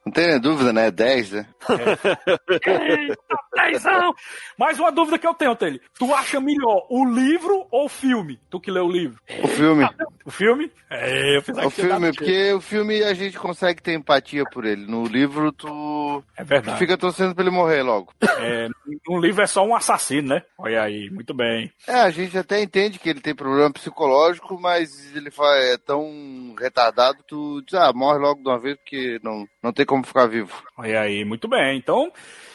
Não tem nem dúvida, né? 10, né? Eita, dezão! Mais uma dúvida que eu tenho, Tele. Tu acha melhor o livro ou o filme? Tu que leu o livro. O filme. O filme? É, eu pensava O filme, porque o filme a gente consegue ter empatia por ele. No livro, tu. É verdade. Tu fica torcendo pra ele morrer logo. É, um livro é só um assassino, né? Olha aí, muito bem. É, a gente até entende que ele tem problema psicológico, mas ele é tão retardado, tu diz, ah, morre logo de uma vez, porque não, não tem como ficar vivo. Olha aí, muito bem. Então,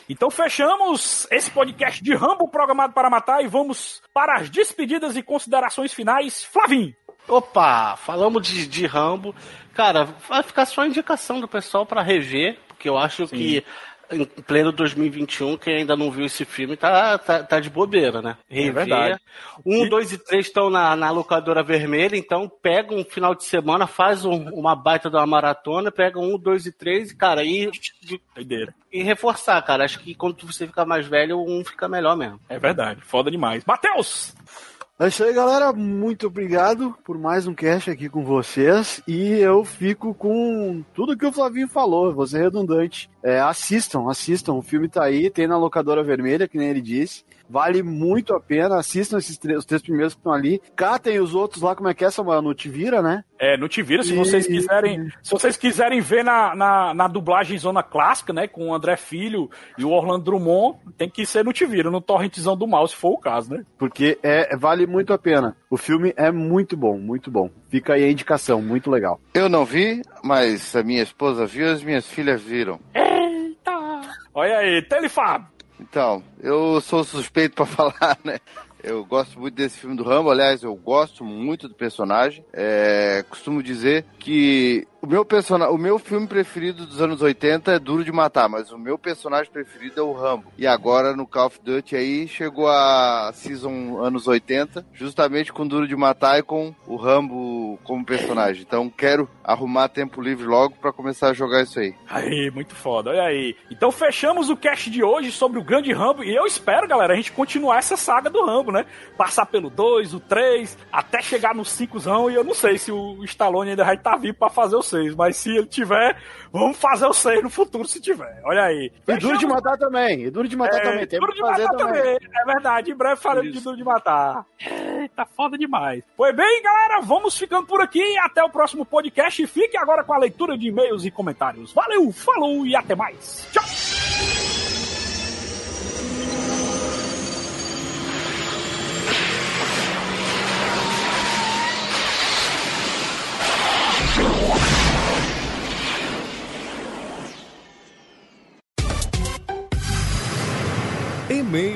então fechamos esse podcast de Rambo programado para matar e vamos para as despedidas e considerações finais. Flavinho. Opa, falamos de, de Rambo. Cara, vai ficar só a indicação do pessoal pra rever, porque eu acho que em pleno 2021, quem ainda não viu esse filme tá, tá, tá de bobeira, né? Rever. verdade. um, dois e três estão na, na locadora vermelha, então pega um final de semana, faz um- uma baita de uma maratona, pega um, dois e três, cara, e, Doideira. e reforçar, cara. Acho que quando você ficar mais velho, um fica melhor mesmo. É verdade, foda demais. Matheus! É isso aí, galera. Muito obrigado por mais um cast aqui com vocês. E eu fico com tudo que o Flavinho falou, vou ser redundante. É, assistam, assistam. O filme tá aí, tem na locadora vermelha, que nem ele disse. Vale muito a pena. Assistam esses três, os três primeiros que estão ali. Catem os outros lá, como é que é, Samuel? No Te Vira, né? É, não te vira, se E- vocês quiserem. Se vocês quiserem ver na, na, na dublagem zona clássica, né? Com o André Filho e o Orlando Drummond, tem que ser no te vira, no torrentzão do mal, se for o caso, né? Porque é, vale muito a pena. O filme é muito bom, muito bom. Fica aí a indicação, muito legal. Eu não vi, mas a minha esposa viu e as minhas filhas viram. Eita! Olha aí, Telefab! Então, eu sou suspeito pra falar, né? Eu gosto muito desse filme do Rambo, aliás, eu gosto muito do personagem. É, costumo dizer que o meu, persona... o meu filme preferido dos anos 80 é Duro de Matar, mas o meu personagem preferido é o Rambo. E agora no Call of Duty aí chegou a season anos 80, justamente com Duro de Matar e com o Rambo como personagem. Então quero arrumar tempo livre logo pra começar a jogar isso aí. Aí, muito foda, olha aí. Então fechamos o cast de hoje sobre o grande Rambo e eu espero, galera, a gente continuar essa saga do Rambo, né? Passar pelo 2, o 3, até chegar no 5 e eu não sei se o Stallone ainda vai estar vivo pra fazer o 6, mas se ele tiver, vamos fazer o 6 no futuro se tiver. Olha aí. E Duro de Matar também. E Duro de Matar É, também. Tem Duro de matar também. também. É verdade. Em breve faremos de Duro de Matar. Eita, foda demais. Pois bem, galera, vamos ficando por aqui. Até o próximo podcast. E fique agora com a leitura de e-mails e comentários. Valeu, falou e até mais. Tchau.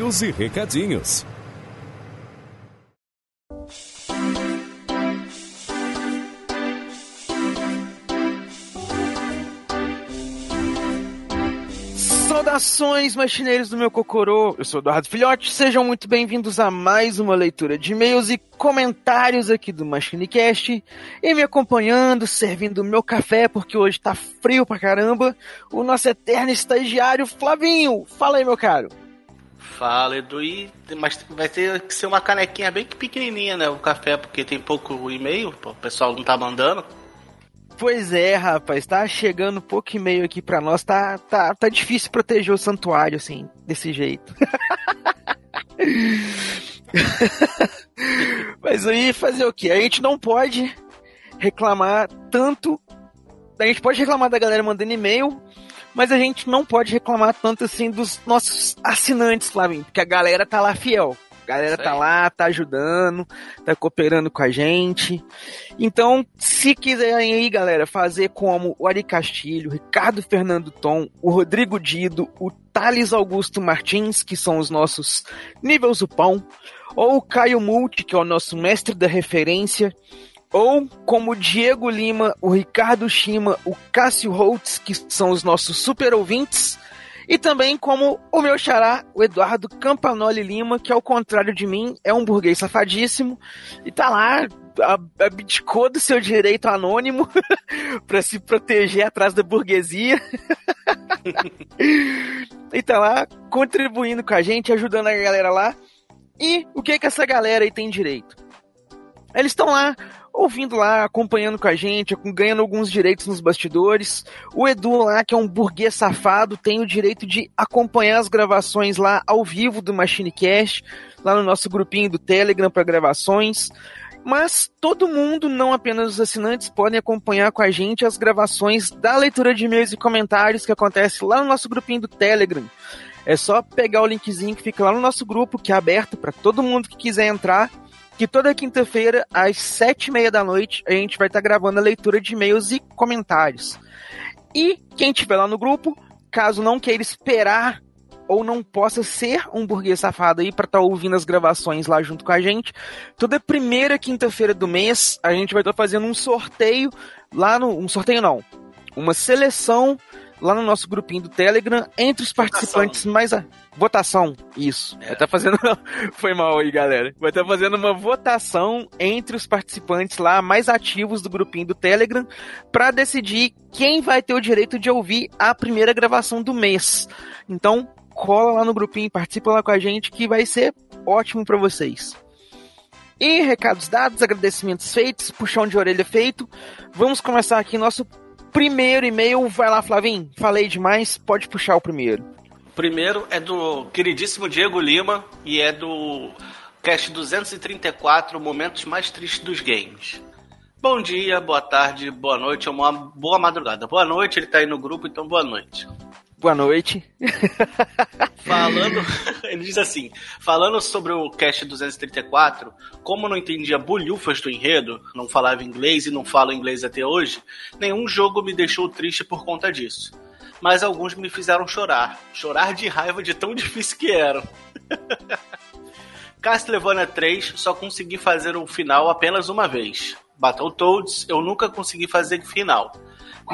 E-mails e recadinhos. Saudações, machineiros do meu Cocorô. Eu sou Eduardo Filhote. Sejam muito bem-vindos a mais uma leitura de e-mails e comentários aqui do MachineCast. E me acompanhando, servindo o meu café, porque hoje tá frio pra caramba, o nosso eterno estagiário Flavinho. Fala aí, meu caro. Fala, Edu, e, mas vai ter que ser uma canequinha bem pequenininha, né? O café, porque tem pouco e-mail, o pessoal não tá mandando. Pois é, rapaz, tá chegando pouco e-mail aqui pra nós, tá, tá, tá difícil proteger o santuário, assim, desse jeito. Mas aí fazer o quê? A gente não pode reclamar tanto. A gente pode reclamar da galera mandando e-mail, mas a gente não pode reclamar tanto assim dos nossos assinantes, Flavinho, porque a galera tá lá fiel. A galera tá lá, tá ajudando, tá cooperando com a gente. Então, se quiserem aí, galera, fazer como o Ari Castilho, o Ricardo Fernando Tom, o Rodrigo Dido, o Thales Augusto Martins, que são os nossos níveis do pão, ou o Caio Multi, que é o nosso mestre da referência, ou como o Diego Lima, o Ricardo Shima, o Cássio Holtz, que são os nossos super ouvintes, e também como o meu xará, o Eduardo Campanoli Lima, que ao contrário de mim, é um burguês safadíssimo e tá lá, abdicou do seu direito anônimo pra se proteger atrás da burguesia. e tá lá contribuindo com a gente, ajudando a galera lá. E o que que essa galera aí tem direito? Eles estão lá ouvindo lá, acompanhando com a gente, ganhando alguns direitos nos bastidores. O Edu lá, que é um burguês safado, tem o direito de acompanhar as gravações lá ao vivo do Machine Cast, lá no nosso grupinho do Telegram para gravações. Mas todo mundo, não apenas os assinantes, podem acompanhar com a gente as gravações da leitura de e-mails e comentários que acontece lá no nosso grupinho do Telegram. É só pegar o linkzinho que fica lá no nosso grupo, que é aberto para todo mundo que quiser entrar que toda quinta-feira, às sete e meia da noite, a gente vai estar gravando a leitura de e-mails e comentários. E quem estiver lá no grupo, caso não queira esperar ou não possa ser um burguês safado aí para estar ouvindo as gravações lá junto com a gente, toda primeira quinta-feira do mês a gente vai estar fazendo um sorteio lá no um sorteio não, uma seleção lá no nosso grupinho do Telegram entre os participantes mais a votação, isso. Vai estar fazendo foi mal aí, galera. Vai estar fazendo uma votação entre os participantes lá mais ativos do grupinho do Telegram para decidir quem vai ter o direito de ouvir a primeira gravação do mês. Então, cola lá no grupinho, participa lá com a gente que vai ser ótimo para vocês. E recados dados, agradecimentos feitos, puxão de orelha feito. Vamos começar aqui nosso primeiro e-mail. Vai lá, Flavinho. Falei demais, pode puxar o primeiro. Primeiro é do queridíssimo Diego Lima e é do cast 234, Momentos Mais Tristes dos Games. Bom dia, boa tarde, boa noite ou uma boa madrugada. Boa noite, ele tá aí no grupo, então boa noite. Boa noite. Falando, ele diz assim: falando sobre o cast 234, como não entendia bolhufas do enredo, não falava inglês e não falo inglês até hoje, nenhum jogo me deixou triste por conta disso. Mas alguns me fizeram chorar. Chorar de raiva de tão difícil que eram. Castlevania 3 só consegui fazer o final apenas uma vez. Battletoads eu nunca consegui fazer final.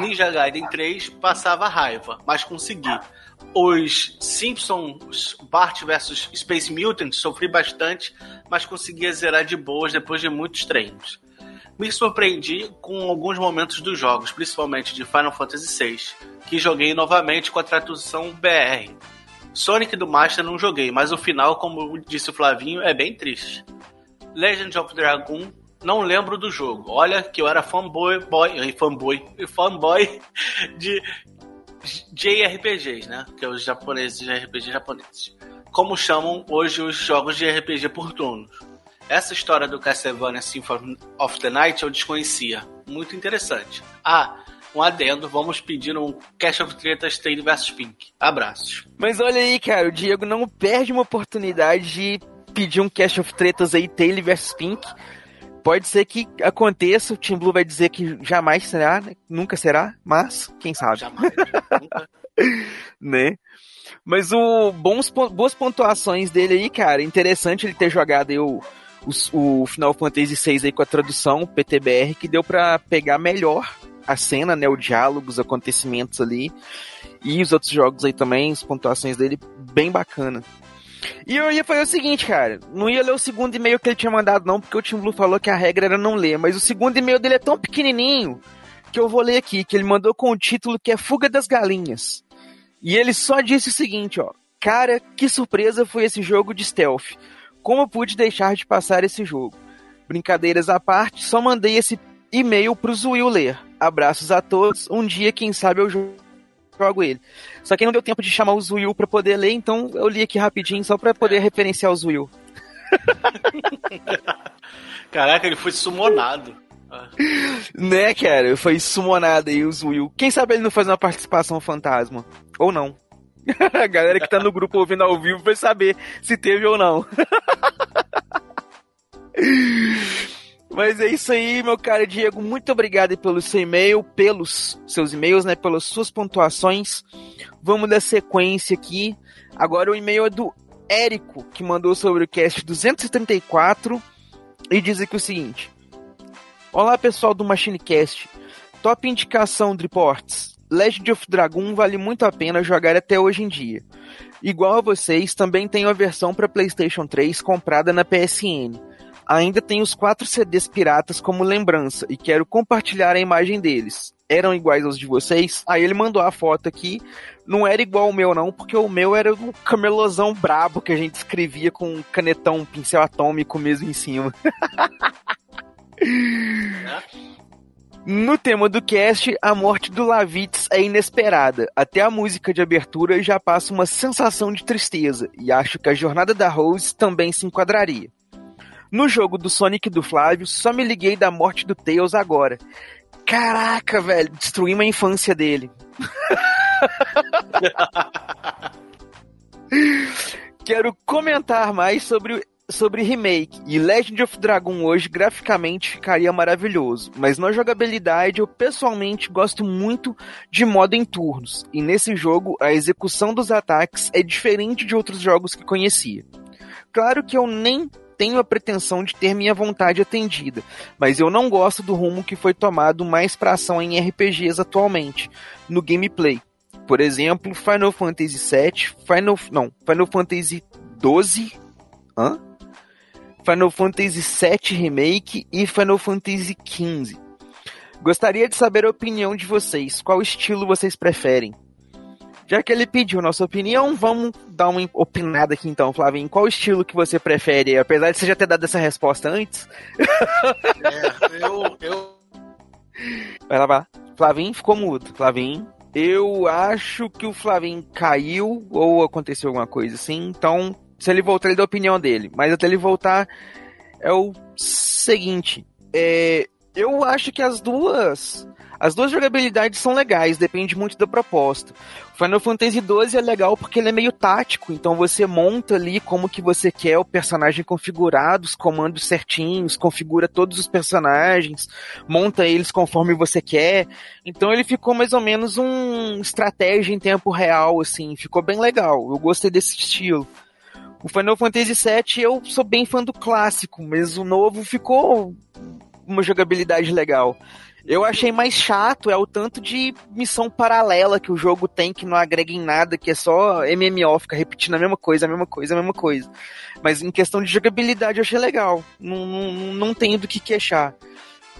Ninja Gaiden 3 passava raiva, mas consegui. Os Simpsons Bart vs Space Mutant sofri bastante, mas conseguia zerar de boas depois de muitos treinos. Me surpreendi com alguns momentos dos jogos, principalmente de Final Fantasy VI, que joguei novamente com a tradução BR. Sonic do Master não joguei, mas o final, como disse o Flavinho, é bem triste. Legend of Dragon não lembro do jogo. Olha que eu era fanboy, boy, fanboy, fanboy de JRPGs, né? Que é os japoneses RPG japoneses. Como chamam hoje os jogos de RPG por turnos. Essa história do Castlevania Symphony of the Night eu desconhecia. Muito interessante. Ah, um adendo, vamos pedir um Cash of Tretas Tail vs Pink. Abraços. Mas olha aí, cara, o Diego não perde uma oportunidade de pedir um Cash of Tretas aí, Tail vs Pink. Pode ser que aconteça, o Team Blue vai dizer que jamais será, né? nunca será, mas quem sabe. Jamais, nunca. né? Mas o bons, boas pontuações dele aí, cara, interessante ele ter jogado aí o, o, o Final Fantasy VI aí com a tradução PTBR, que deu pra pegar melhor a cena, né, o diálogo, os acontecimentos ali, e os outros jogos aí também, as pontuações dele, bem bacana. E eu ia fazer o seguinte, cara. Não ia ler o segundo e-mail que ele tinha mandado, não, porque o Tim Blue falou que a regra era não ler. Mas o segundo e-mail dele é tão pequenininho que eu vou ler aqui, que ele mandou com o título que é Fuga das Galinhas. E ele só disse o seguinte, ó. Cara, que surpresa foi esse jogo de stealth. Como pude deixar de passar esse jogo? Brincadeiras à parte, só mandei esse e-mail pro Zuil ler. Abraços a todos. Um dia, quem sabe, eu jogo jogo ele. Só que não deu tempo de chamar o Zuil pra poder ler, então eu li aqui rapidinho só pra poder referenciar o Zuil. Caraca, ele foi sumonado. Né, cara? Foi sumonado aí o Zuil. Quem sabe ele não faz uma participação fantasma? Ou não? A galera que tá no grupo ouvindo ao vivo vai saber se teve ou não. Mas é isso aí, meu cara Diego. Muito obrigado pelo seu e-mail, pelos seus e-mails, né? Pelas suas pontuações. Vamos dar sequência aqui. Agora o e-mail é do Érico, que mandou sobre o cast 234 e diz aqui o seguinte: Olá, pessoal do MachineCast. Top indicação de reports. Legend of Dragon vale muito a pena jogar até hoje em dia. Igual a vocês, também tenho a versão para PlayStation 3 comprada na PSN. Ainda tenho os quatro CDs piratas como lembrança e quero compartilhar a imagem deles. Eram iguais aos de vocês? Aí ele mandou a foto aqui. Não era igual o meu, não, porque o meu era o camelosão brabo que a gente escrevia com um canetão, um pincel atômico mesmo em cima. No tema do cast, a morte do Lavitz é inesperada. Até a música de abertura já passa uma sensação de tristeza, e acho que a jornada da Rose também se enquadraria. No jogo do Sonic do Flávio, só me liguei da morte do Tails agora. Caraca, velho, destruímos a infância dele. Quero comentar mais sobre sobre remake e Legend of Dragon hoje graficamente ficaria maravilhoso, mas na jogabilidade eu pessoalmente gosto muito de modo em turnos, e nesse jogo a execução dos ataques é diferente de outros jogos que conhecia. Claro que eu nem tenho a pretensão de ter minha vontade atendida, mas eu não gosto do rumo que foi tomado mais para ação em RPGs atualmente, no gameplay. Por exemplo, Final Fantasy VII, Final não, Final Fantasy 12, hã? Final Fantasy VII Remake e Final Fantasy XV. Gostaria de saber a opinião de vocês. Qual estilo vocês preferem? Já que ele pediu nossa opinião, vamos dar uma opinada aqui então, Flavinho. Qual estilo que você prefere? Apesar de você já ter dado essa resposta antes. É, eu, eu. Vai lá, vai lá. Flavinho ficou mudo. Flavinho. Eu acho que o Flavinho caiu ou aconteceu alguma coisa assim, então se ele voltar, ele dá a opinião dele. Mas até ele voltar, é o seguinte. É, eu acho que as duas. As duas jogabilidades são legais, depende muito da proposta. O Final Fantasy XII é legal porque ele é meio tático, então você monta ali como que você quer o personagem configurado, os comandos certinhos, configura todos os personagens, monta eles conforme você quer. Então ele ficou mais ou menos um estratégia em tempo real, assim, ficou bem legal. Eu gostei desse estilo. O Final Fantasy VII eu sou bem fã do clássico, mas o novo ficou uma jogabilidade legal. Eu achei mais chato é o tanto de missão paralela que o jogo tem que não agrega em nada, que é só MMO, fica repetindo a mesma coisa, a mesma coisa, a mesma coisa. Mas em questão de jogabilidade eu achei legal. Não, não, não tenho do que queixar.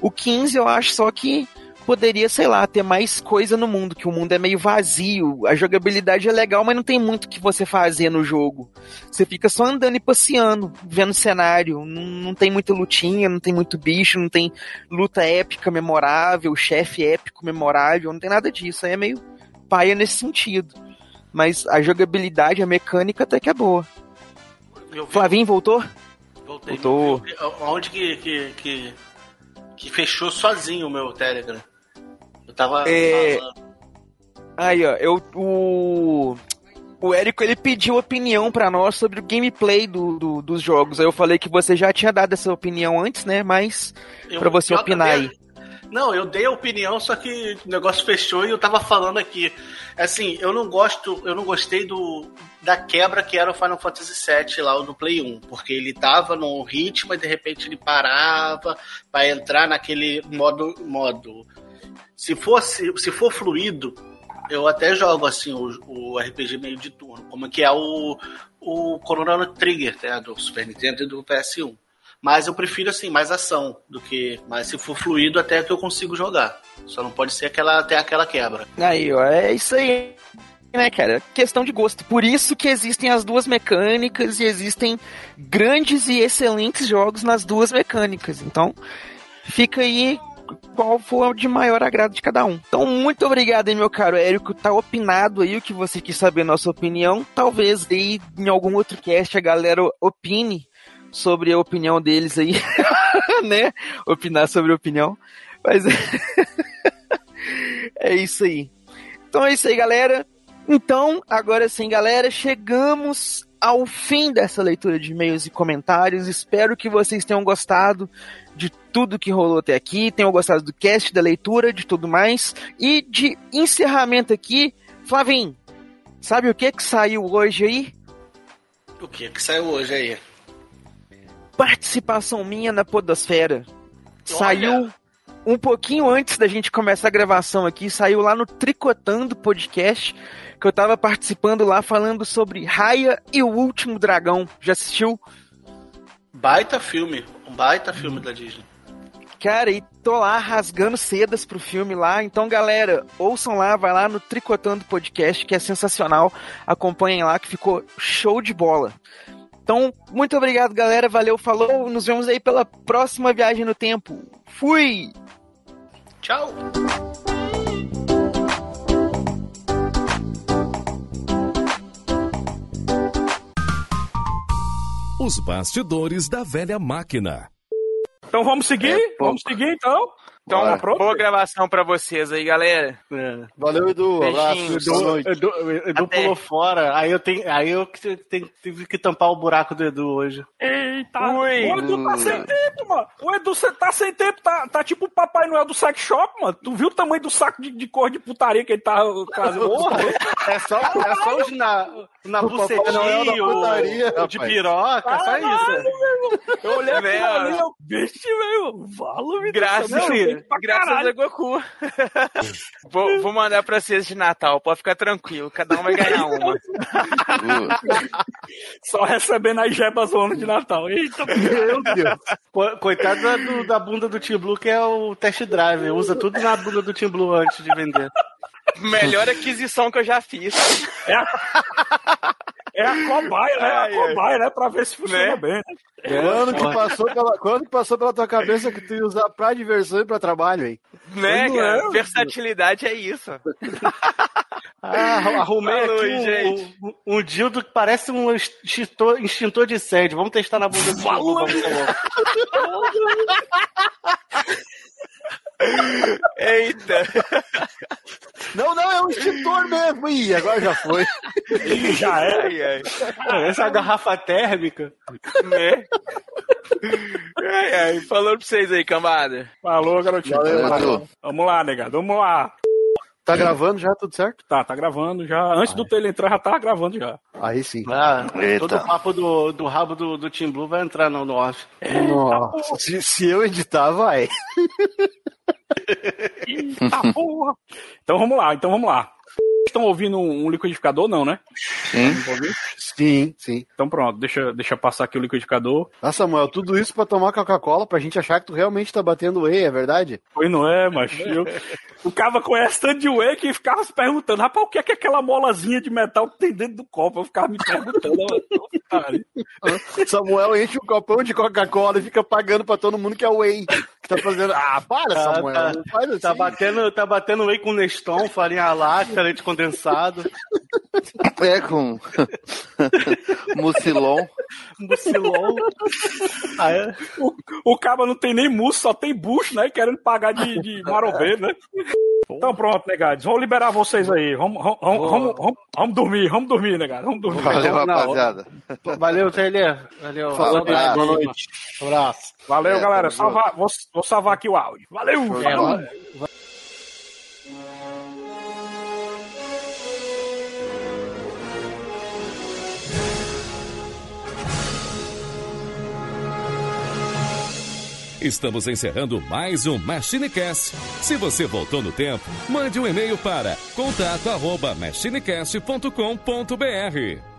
O 15 eu acho só que poderia, sei lá, ter mais coisa no mundo, que o mundo é meio vazio. A jogabilidade é legal, mas não tem muito que você fazer no jogo. Você fica só andando e passeando, vendo cenário. Não, não tem muita lutinha, não tem muito bicho, não tem luta épica memorável, chefe épico memorável, não tem nada disso. Aí é meio paia nesse sentido. Mas a jogabilidade, a mecânica até que é boa. Flavinho voltou? Voltei. Voltou. Onde que, que, que, que fechou sozinho o meu Telegram? Eu tava. É. falando. Aí, ó, eu, o. O Érico ele pediu opinião pra nós sobre o gameplay do, do- dos jogos. Aí eu falei que você já tinha dado essa opinião antes, né? Mas pra você opinar acabei- aí. Não, eu dei a opinião, só que o negócio fechou e eu tava falando aqui. Assim, eu não gosto, eu não gostei do da quebra que era o Final Fantasy VII lá, o do Play 1, porque ele tava num ritmo e de repente ele parava pra entrar naquele modo modo. Se fosse, se for fluido, eu até jogo assim o, o RPG meio de turno, como que é o o Chrono Trigger, né, do Super Nintendo e do PS1. Mas eu prefiro assim, mais ação do que. Mas se for fluido, até que eu consigo jogar. Só não pode ser aquela, até aquela quebra. Aí, ó, é isso aí. Né, cara? Questão de gosto. Por isso que existem as duas mecânicas e existem grandes e excelentes jogos nas duas mecânicas. Então, fica aí qual for de maior agrado de cada um. Então, muito obrigado aí, meu caro Érico. Tá opinado aí o que você quis saber nossa opinião. Talvez aí em algum outro cast a galera opine sobre a opinião deles aí, né? Opinar sobre a opinião. Mas é isso aí. Então é isso aí, galera. Então, agora sim, galera, chegamos ao fim dessa leitura de e-mails e comentários. Espero que vocês tenham gostado de tudo que rolou até aqui, tenham gostado do cast, da leitura, de tudo mais. E de encerramento aqui, Flavinho, sabe o que que saiu hoje aí? O que que saiu hoje aí? Participação minha na Podosfera. Saiu um pouquinho antes da gente começar a gravação aqui, saiu lá no Tricotando Podcast, que eu tava participando lá falando sobre Raya e o Último Dragão. Já assistiu? Baita filme. Um baita filme da Disney. Cara, e tô lá rasgando sedas pro filme lá. Então, galera, ouçam lá, vai lá no Tricotando Podcast, que é sensacional. Acompanhem lá, que ficou show de bola. Então, muito obrigado, galera. Valeu, falou. Nos vemos aí pela próxima viagem no tempo. Fui! Tchau! Os bastidores da velha máquina. Então vamos seguir? vamos seguir então? Então, Bora. pronto? boa gravação pra vocês aí, galera. Valeu, Edu. Abraço. Boa noite. Edu, Edu Até. pulou fora, aí eu, tenho, aí eu tive que tampar o buraco do Edu hoje. Eita, Ui. o Edu tá sem tempo, mano. O Edu tá sem tempo, tá, tá tipo o Papai Noel do sex shop, mano. Tu viu o tamanho do saco de, de cor de putaria que ele tá trazendo? É só, é só os na, na bucetinha, putaria, o, o de piroca, só isso. Eu olhei Né, ali, eu, bicho, velho, fala-me Graças, dessa, meu, pra graças caralho. a Goku. vou, vou mandar pra vocês de Natal, pode ficar tranquilo, cada um vai ganhar uma. Só recebendo as jebas zona de Natal. Eita, Meu Deus. Co- Coitado da, do- da bunda do Team Blue, que é o test drive. Usa tudo na bunda do Team Blue antes de vender. Melhor aquisição que eu já fiz. É a, é a cobaia, né? É a Ai, ai. cobaia, né? Pra ver se funciona Né? bem. né? Quando que, passou pela, quando que passou pela tua cabeça que tu ia usar pra diversão e pra trabalho, hein? Né, Não cara? é? Versatilidade é isso. Ah, arrumei Falou, aqui um, gente. um, um dildo que parece um extintor, extintor de sede. Vamos testar na bunda do ver. Eita. Não, não, é um extintor mesmo. Ih, agora já foi. Ih, já é. Ai, ai. Ah, Essa é a garrafa térmica. Né? Ai, ai. Falando pra vocês aí, cambada. Falou, garotinho. Valeu. Vamos lá, negado. Vamos lá. Tá gravando já, tudo certo? Tá, tá gravando já. Antes do Taylor entrar, já tava gravando já. Aí sim. Ah, todo o papo do, do rabo do, do Team Blue vai entrar no, no off. Nossa, se, se eu editar, vai. Eita porra. Então vamos lá, então vamos lá. Estão ouvindo um liquidificador, não, né? Sim. Sim, sim. Então pronto, deixa, deixa passar aqui o liquidificador. Ah, Samuel, tudo isso pra tomar Coca-Cola pra gente achar que tu realmente tá batendo whey, é verdade? Pois não é, macho. Eu- o cara conhece tanto de whey que ficava se perguntando, rapaz, o que é, que é aquela molazinha de metal que tem dentro do copo? Eu ficava me perguntando. Samuel enche um copão de Coca-Cola e fica pagando pra todo mundo que é whey. Que tá fazendo. Ah, para, Tá, Samuel. tá. assim. Tá batendo, tá batendo whey com Neston, farinha láctea, leite condensado, É com mucilon. mucilon. Ah, é? o, o cara não tem nem mousse, só tem bucho, né? Querendo pagar de, de marombeiro, né? Então pronto, negados. Vamos liberar vocês aí. Vamos, vamos, vamos, vamos, dormir, vamos dormir, negado. Vamos dormir. Valeu, rapaziada. Valeu, Taylor. Valeu. Valeu, boa noite. Abraço. Valeu, É, galera. Salvar, vou, vou salvar aqui o áudio. Valeu! Falou. Estamos encerrando mais um MachineCast. Se você voltou no tempo, mande um e-mail para contato@machinecast.com.br.